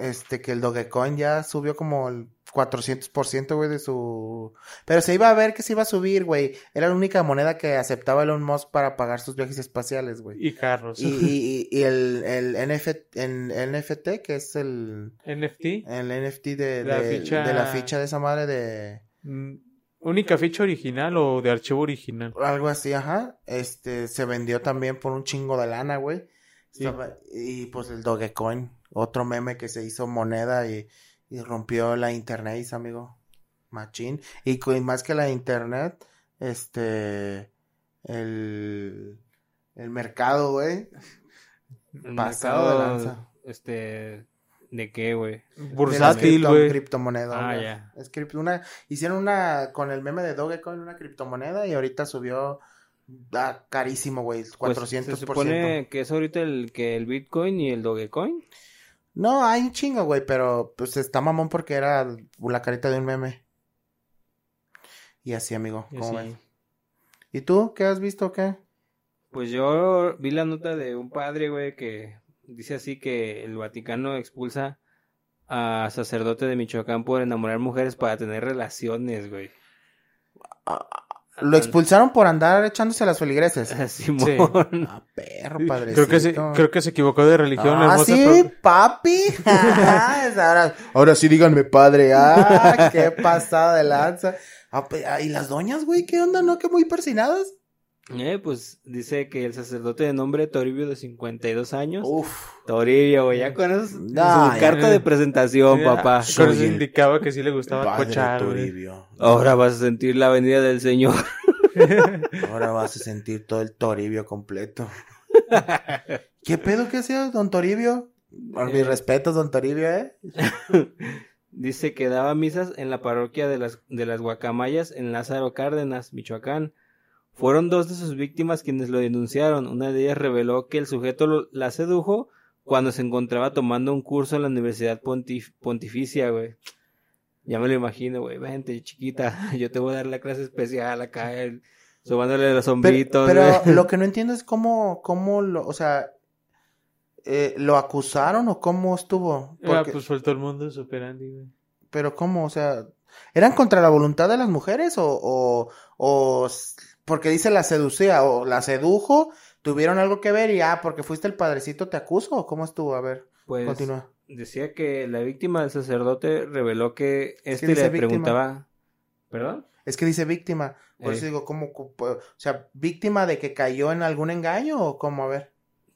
este, que el Dogecoin ya subió como el 400%, güey, de su... Pero se iba a ver que se iba a subir, güey. Era la única moneda que aceptaba Elon Musk para pagar sus viajes espaciales, güey. Y carros. Y, y, y el, el NF en- NFT, que es el, NFT. el NFT de, La de, ficha- de la ficha de esa madre de... Mm, ¿Única ficha original o de archivo original? Algo así, ajá. Este, se vendió también por un chingo de lana, güey. Sí. Y pues el Dogecoin, otro meme que se hizo moneda y, y rompió la internet, amigo. Machín. Y más que la internet, este, el, el mercado, güey. *laughs* El Pasado de mercado, lanza. Este, ¿de qué, güey? de Bursátil, cripto- güey. criptomonedas. Ah, ya. Es cripto- una, hicieron una, con el meme de Dogecoin, una criptomoneda y ahorita subió ah, carísimo, güey, Pues, 400%. se supone que es ahorita el que el Bitcoin y el Dogecoin. No, hay un chingo, güey, pero pues está mamón porque era la carita de un meme. Y así, amigo, ¿cómo ves? ¿Y tú qué has visto o qué? Pues yo vi la nota de un padre, güey, que dice así que el Vaticano expulsa a sacerdote de Michoacán por enamorar mujeres para tener relaciones, güey. Lo expulsaron por andar echándose las feligreses. *laughs* Simón. Ah, perro, padrecito. Creo que, se, creo que se equivocó de religión. Ah, hermosa, sí, pero- papi. *laughs* *laughs* Ah, ahora, ahora sí díganme padre. Ah, qué pasada de lanza. Ah, ah, ¿Y las doñas, güey? ¿Qué onda? ¿No? ¿Qué muy persinadas? Eh, pues dice que el sacerdote de nombre Toribio de 52 años. Uf. Toribio, güey, ya con eso es Nah, su ya. carta de presentación, papá. Con eso indicaba que sí le gustaba cochar. Toribio. Ahora vas a sentir la venida del Señor. *laughs* Ahora vas a sentir todo el Toribio completo. ¿Qué pedo que hacía don Toribio? Por mis Eh. respetos, don Toribio, ¿eh? *laughs* Dice que daba misas en la parroquia de las, de las Guacamayas en Lázaro Cárdenas, Michoacán. Fueron dos de sus víctimas quienes lo denunciaron. Una de ellas reveló que el sujeto lo- la sedujo cuando se encontraba tomando un curso en la Universidad Pontif- Pontificia, güey. Ya me lo imagino, güey. Vente, chiquita, *laughs* yo te voy a dar la clase especial acá, el- sobándole los Pero, hombritos. pero güey. lo que no entiendo es cómo, cómo lo, o sea, eh, ¿lo acusaron o cómo estuvo? Ah, Porque- pues fue todo el mundo superandi, güey. Pero cómo, o sea, ¿eran contra la voluntad de las mujeres o, o, o porque dice la seducía o la sedujo, tuvieron algo que ver y ah, porque fuiste el padrecito te acuso o cómo estuvo? A ver, Pues, continúa. decía que la víctima del sacerdote reveló que este le víctima. preguntaba... ¿Perdón? Es que dice víctima, por Eh. eso digo, ¿cómo, o sea, víctima de que cayó en algún engaño o cómo? A ver.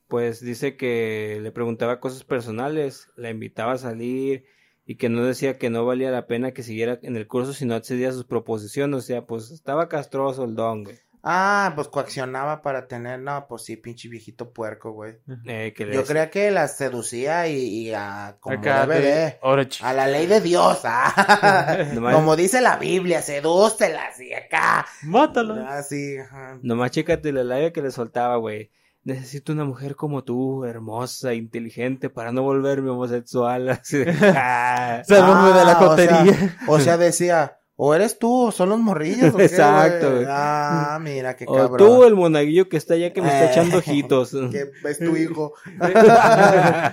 Pues dice que le preguntaba cosas personales, la invitaba a salir y que no decía que no valía la pena que siguiera en el curso si no accedía a sus proposiciones. O sea, pues estaba castroso el don, güey. Ah, pues coaccionaba para tener, no, pues sí, pinche viejito puerco, güey. Eh, Yo creía que la seducía y, y a, como Acá de. Ahora, chi- A la ley de Dios, ah. *laughs* Nomás- Como dice la Biblia, sedúcelas y acá. Mátala. Ah, sí, ajá. Nomás chécate la labia que le soltaba, güey. Necesito una mujer como tú, hermosa, inteligente, para no volverme homosexual. *laughs* Así de, *laughs* ah. De la Ah, o sea, jotería. O sea, decía, o eres tú o son los morrillos. ¿o qué, Exacto, güey? Ah, mira qué o cabrón. tú, el monaguillo que está allá que me está Eh, echando ojitos. *laughs* Que es tu hijo.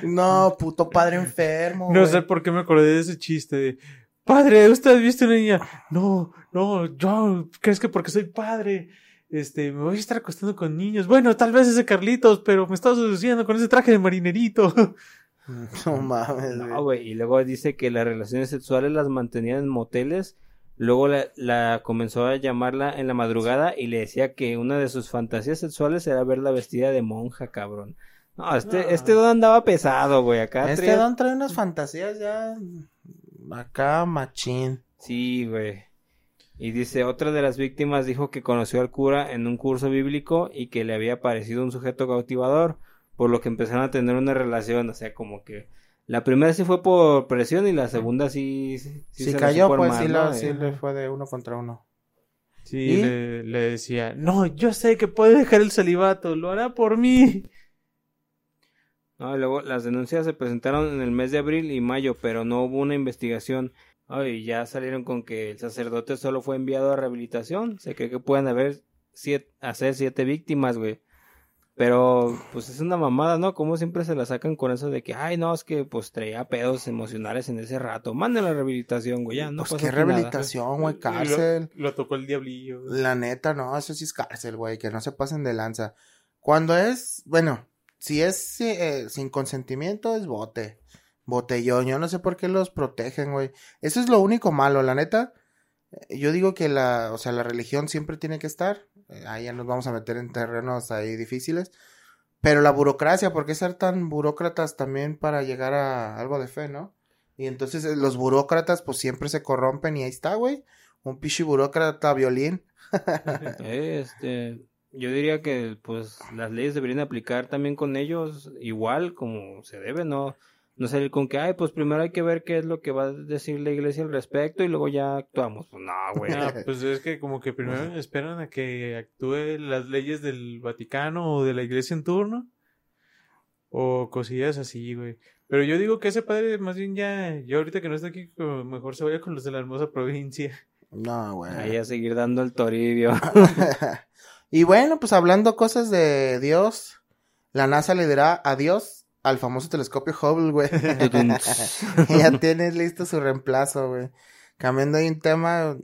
no, puto padre enfermo. No güey. sé por qué me acordé de ese chiste de Padre, ¿usted ha visto una niña? No, no, yo, ¿crees que porque soy padre? Este, me voy a estar acostando con niños. Bueno, tal vez ese Carlitos, pero me está seduciendo con ese traje de marinerito. *laughs* No mames, güey. No, güey, y luego dice que las relaciones sexuales las mantenían en moteles. Luego la, la comenzó a llamarla en la madrugada y le decía que una de sus fantasías sexuales era verla vestida de monja, cabrón. No, este, Ah. este don andaba pesado, güey. Acá Este traía- don trae unas fantasías ya. Acá, machín. Sí, güey. Y dice, otra de las víctimas dijo que conoció al cura en un curso bíblico y que le había parecido un sujeto cautivador, por lo que empezaron a tener una relación, o sea, como que la primera sí fue por presión y la segunda sí... Sí, Si se cayó, pues sí, ¿no? la- sí Eh, le fue de uno contra uno. Sí, ¿Y? le, le decía, no, yo sé que puede dejar el celibato, lo hará por mí. No, y luego las denuncias se presentaron en el mes de abril y mayo, pero no hubo una investigación. Ay, ya salieron con que el sacerdote solo fue enviado a rehabilitación. Se cree que pueden haber siete, hacer siete víctimas, güey. Pero, pues es una mamada, ¿no? Como siempre se la sacan con eso de que, ay, no, es que pues traía pedos emocionales en ese rato. Manden la rehabilitación, güey, ya, no pues pasa qué rehabilitación, güey, cárcel. Lo, lo tocó el diablillo. güey. La neta, no, eso sí es cárcel, güey, que no se pasen de lanza. Cuando es, bueno, si es eh, sin consentimiento, es bote. Botellón, yo no sé por qué los protegen, güey. Eso es lo único malo, la neta. Yo digo que la, o sea, la religión siempre tiene que estar. eh, Ahí ya nos vamos a meter en terrenos ahí difíciles. Pero la burocracia, ¿por qué ser tan burócratas también para llegar a algo de fe, no? Y entonces eh, los burócratas pues siempre se corrompen y ahí está, güey. Un pichi burócrata violín. *laughs* Este, yo diría que pues las leyes deberían aplicar también con ellos igual como se debe, no no salir con que, ay, pues primero hay que ver qué es lo que va a decir la iglesia al respecto y luego ya actuamos. Pues no, güey. Pues es que como que primero esperan a que actúe las leyes del Vaticano o de la iglesia en turno. O cosillas así, güey. Pero yo digo que ese padre, más bien ya, yo ahorita que no está aquí, como mejor se vaya con los de la hermosa provincia. No, güey. Ahí a seguir dando el toribio. *laughs* y bueno, pues hablando cosas de Dios, la NASA le dirá adiós al famoso telescopio Hubble, güey. *laughs* ya tienes listo su reemplazo, güey. Cambiando ahí un tema,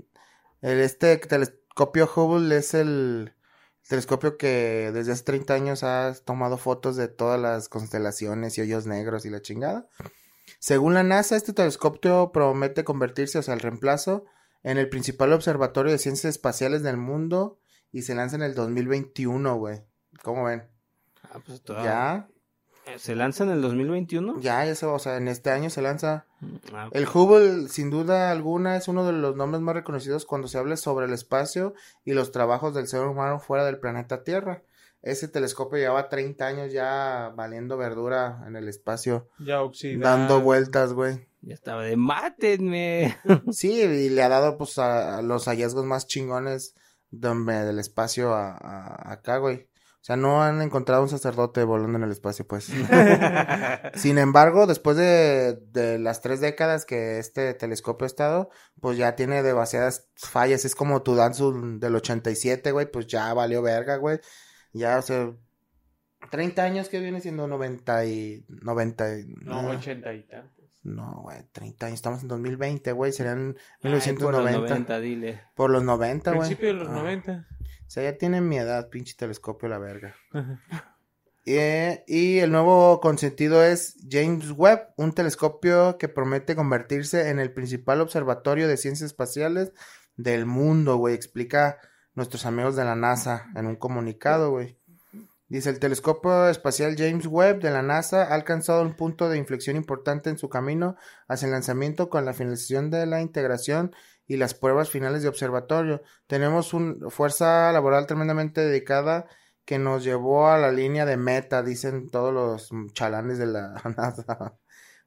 el, este telescopio Hubble es el telescopio que desde hace 30 años ha tomado fotos de todas las constelaciones y hoyos negros y la chingada. Según la NASA, este telescopio promete convertirse, o sea, el reemplazo, en el principal observatorio de ciencias espaciales del mundo y se lanza en el 2021, güey. ¿Cómo ven? Ah, pues toda- Ya, ¿Se lanza en el 2021? ya, va, o sea, en este año se lanza. Ah, El Hubble, sin duda alguna, es uno de los nombres más reconocidos cuando se habla sobre el espacio y los trabajos del ser humano fuera del planeta Tierra. Ese telescopio llevaba 30 años ya valiendo verdura en el espacio, Ya oxidado. dando vueltas, güey. Ya estaba de mátenme. *laughs* Sí, y le ha dado pues a, a los hallazgos más chingones de- del espacio a, a- acá, güey. O sea, no han encontrado un sacerdote volando en el espacio, pues. *laughs* Sin embargo, después de, de las tres décadas que este telescopio ha estado, pues ya tiene demasiadas fallas. Es como tu Danzu del 87, güey, pues ya valió verga, güey. Ya, o sea, 30 años que viene siendo 90 y... 90 y... No, ochenta y tantos. No, güey, 30 años. Estamos en 2020, güey. Serían Ay, por los 1990. 90, dile. Por los 90, güey. Principio de los Ah. 90. O sea, ya tienen mi edad, pinche telescopio, la verga. Y el nuevo consentido es James Webb, un telescopio que promete convertirse en el principal observatorio de ciencias espaciales del mundo, güey. Explica nuestros amigos de la NASA en un comunicado, güey. Dice, el telescopio espacial James Webb de la NASA ha alcanzado un punto de inflexión importante en su camino hacia el lanzamiento con la finalización de la integración y las pruebas finales de observatorio. Tenemos una fuerza laboral tremendamente dedicada que nos llevó a la línea de meta, dicen todos los chalanes de la *laughs* NASA.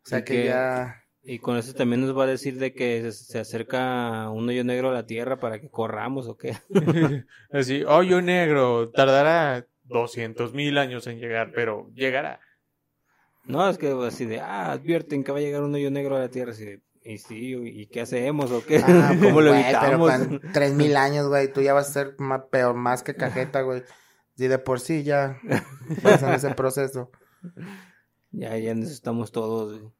O sea Y que que- ya... Y con eso también nos va a decir de que se- se acerca un hoyo negro a la Tierra para que corramos o qué. *laughs* Así, hoyo negro, tardará 200 mil años en llegar, pero llegará. No, es que así de, ah, advierten que va a llegar un hoyo negro a la Tierra. Así de, y sí, ¿y qué hacemos o qué? Ah, *laughs* ¿Cómo lo güey, Pero evitamos? *laughs* tres mil años, güey, tú ya vas a ser más, peor, más que cajeta, güey. Y de por sí ya vas en ese *laughs* proceso. Ya, ya necesitamos todos.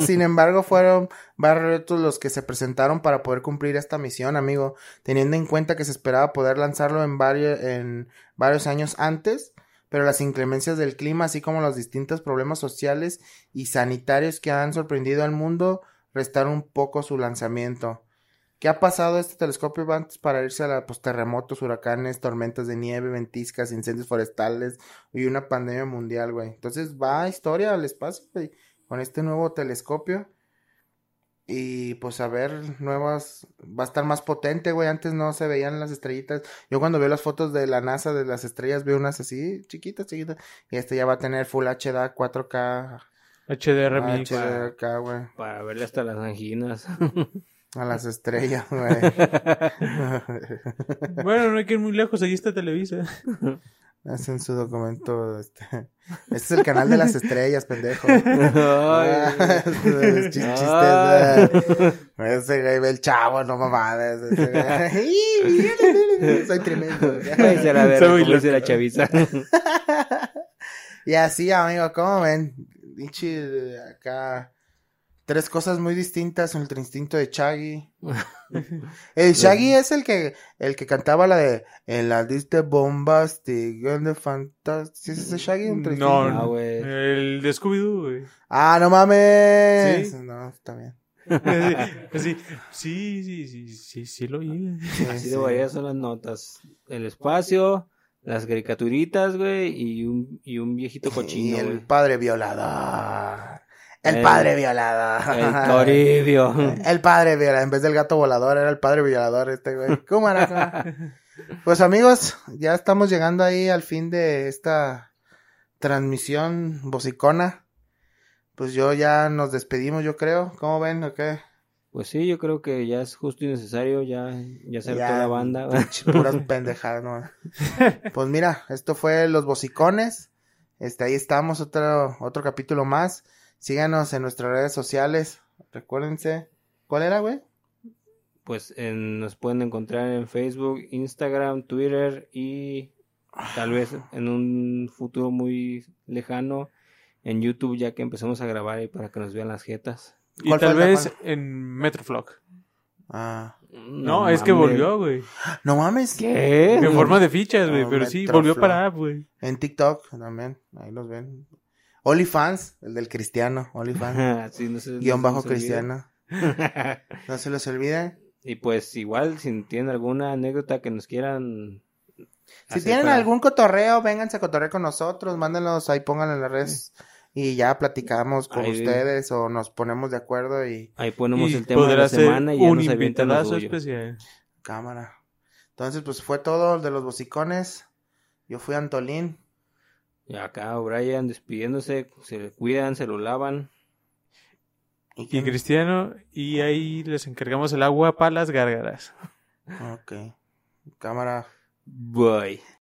Sin embargo, fueron varios retos los que se presentaron para poder cumplir esta misión, amigo, teniendo en cuenta que se esperaba poder lanzarlo en varios, en varios años antes, pero las inclemencias del clima, así como los distintos problemas sociales y sanitarios que han sorprendido al mundo, restaron un poco su lanzamiento. ¿Qué ha pasado este telescopio antes para irse a la, pues, terremotos, huracanes, tormentas de nieve, ventiscas, incendios forestales y una pandemia mundial, güey? Entonces va historia al espacio, güey con este nuevo telescopio. Y pues a ver, nuevas, va a estar más potente, güey. Antes no se veían las estrellitas. Yo cuando veo las fotos de la NASA de las estrellas veo unas así, chiquitas, chiquitas. Y este ya va a tener Full HD, 4K, HDR mix. HDK, güey. Para verle hasta las anginas. *laughs* A las estrellas, *laughs* güey. *laughs* Bueno, no hay que ir muy lejos, ahí está Televisa. Hacen su documento, este. Este es el canal de las estrellas, pendejo. Ay, Ah, Chis- chistes, Ah. güey. Ese güey ve el chavo, no mamadas. Soy tremendo. la verga, Soy la chaviza. Y así, amigo, ¿cómo ven? Pinche, acá. Tres cosas muy distintas. Ultra instinto de Shaggy. *laughs* El Shaggy es el que, el que cantaba la de En la lista bombastic, en the fantastic. ¿Sí es ese Shaggy? Ultra No, Instinto? Ah, no. güey. El de Scooby-Doo, güey. Ah, no mames. ¿Sí? No, está bien. *laughs* Sí, sí, sí, sí, sí, sí lo oí. Sí, Así sí. de son las notas. El espacio, las caricaturitas, güey, y un, y un viejito Y cochino, el güey. padre violador. El, El- padre violador. El *laughs* Toribio. El padre violador. En vez del gato volador, era el padre violador este güey. ¿Cómo era? *laughs* Pues amigos, ya estamos llegando ahí al fin de esta transmisión bocicona. Pues yo ya nos despedimos, yo creo. ¿Cómo ven o qué? Pues sí, yo creo que ya es justo y necesario, ya, ya se hartó la banda. Puras *laughs* pendejadas, ¿no? Pues mira, esto fue Los Bocicones. Este, ahí estamos, otro, otro capítulo más. Síganos en nuestras redes sociales. Recuérdense. ¿Cuál era, güey? Pues en- nos pueden encontrar en Facebook, Instagram, Twitter y tal vez en un futuro muy lejano en YouTube ya que empezamos a grabar ahí para que nos vean las jetas. Y ¿Cuál tal fue vez cual? en Metroflog. Ah. No, es que volvió, güey. No mames. ¿Qué? En forma de fichas, güey. No, pero sí, volvió para app, güey. En TikTok también. Ahí los ven. OnlyFans, el del cristiano. OnlyFans. *laughs* Sí, no se- Guión bajo olvide. cristiano. No se los olviden. *laughs* y pues igual, si tienen alguna anécdota que nos quieran... Si tienen para- algún cotorreo, vénganse a cotorrear con nosotros, mándenlos ahí, pónganlo en las redes y ya platicamos con Ahí. ustedes o nos ponemos de acuerdo y Ahí ponemos Y el tema de la semana y ya un nos avientan lo invitadazo suyo. especial. cámara. Entonces, pues fue todo de los bocicones. Yo fui Antolín. Y acá Brian despidiéndose, se cuidan, se lo lavan. ¿Y? Cristiano, y ahí les encargamos el agua para las gárgaras. Ok. Cámara. Bye.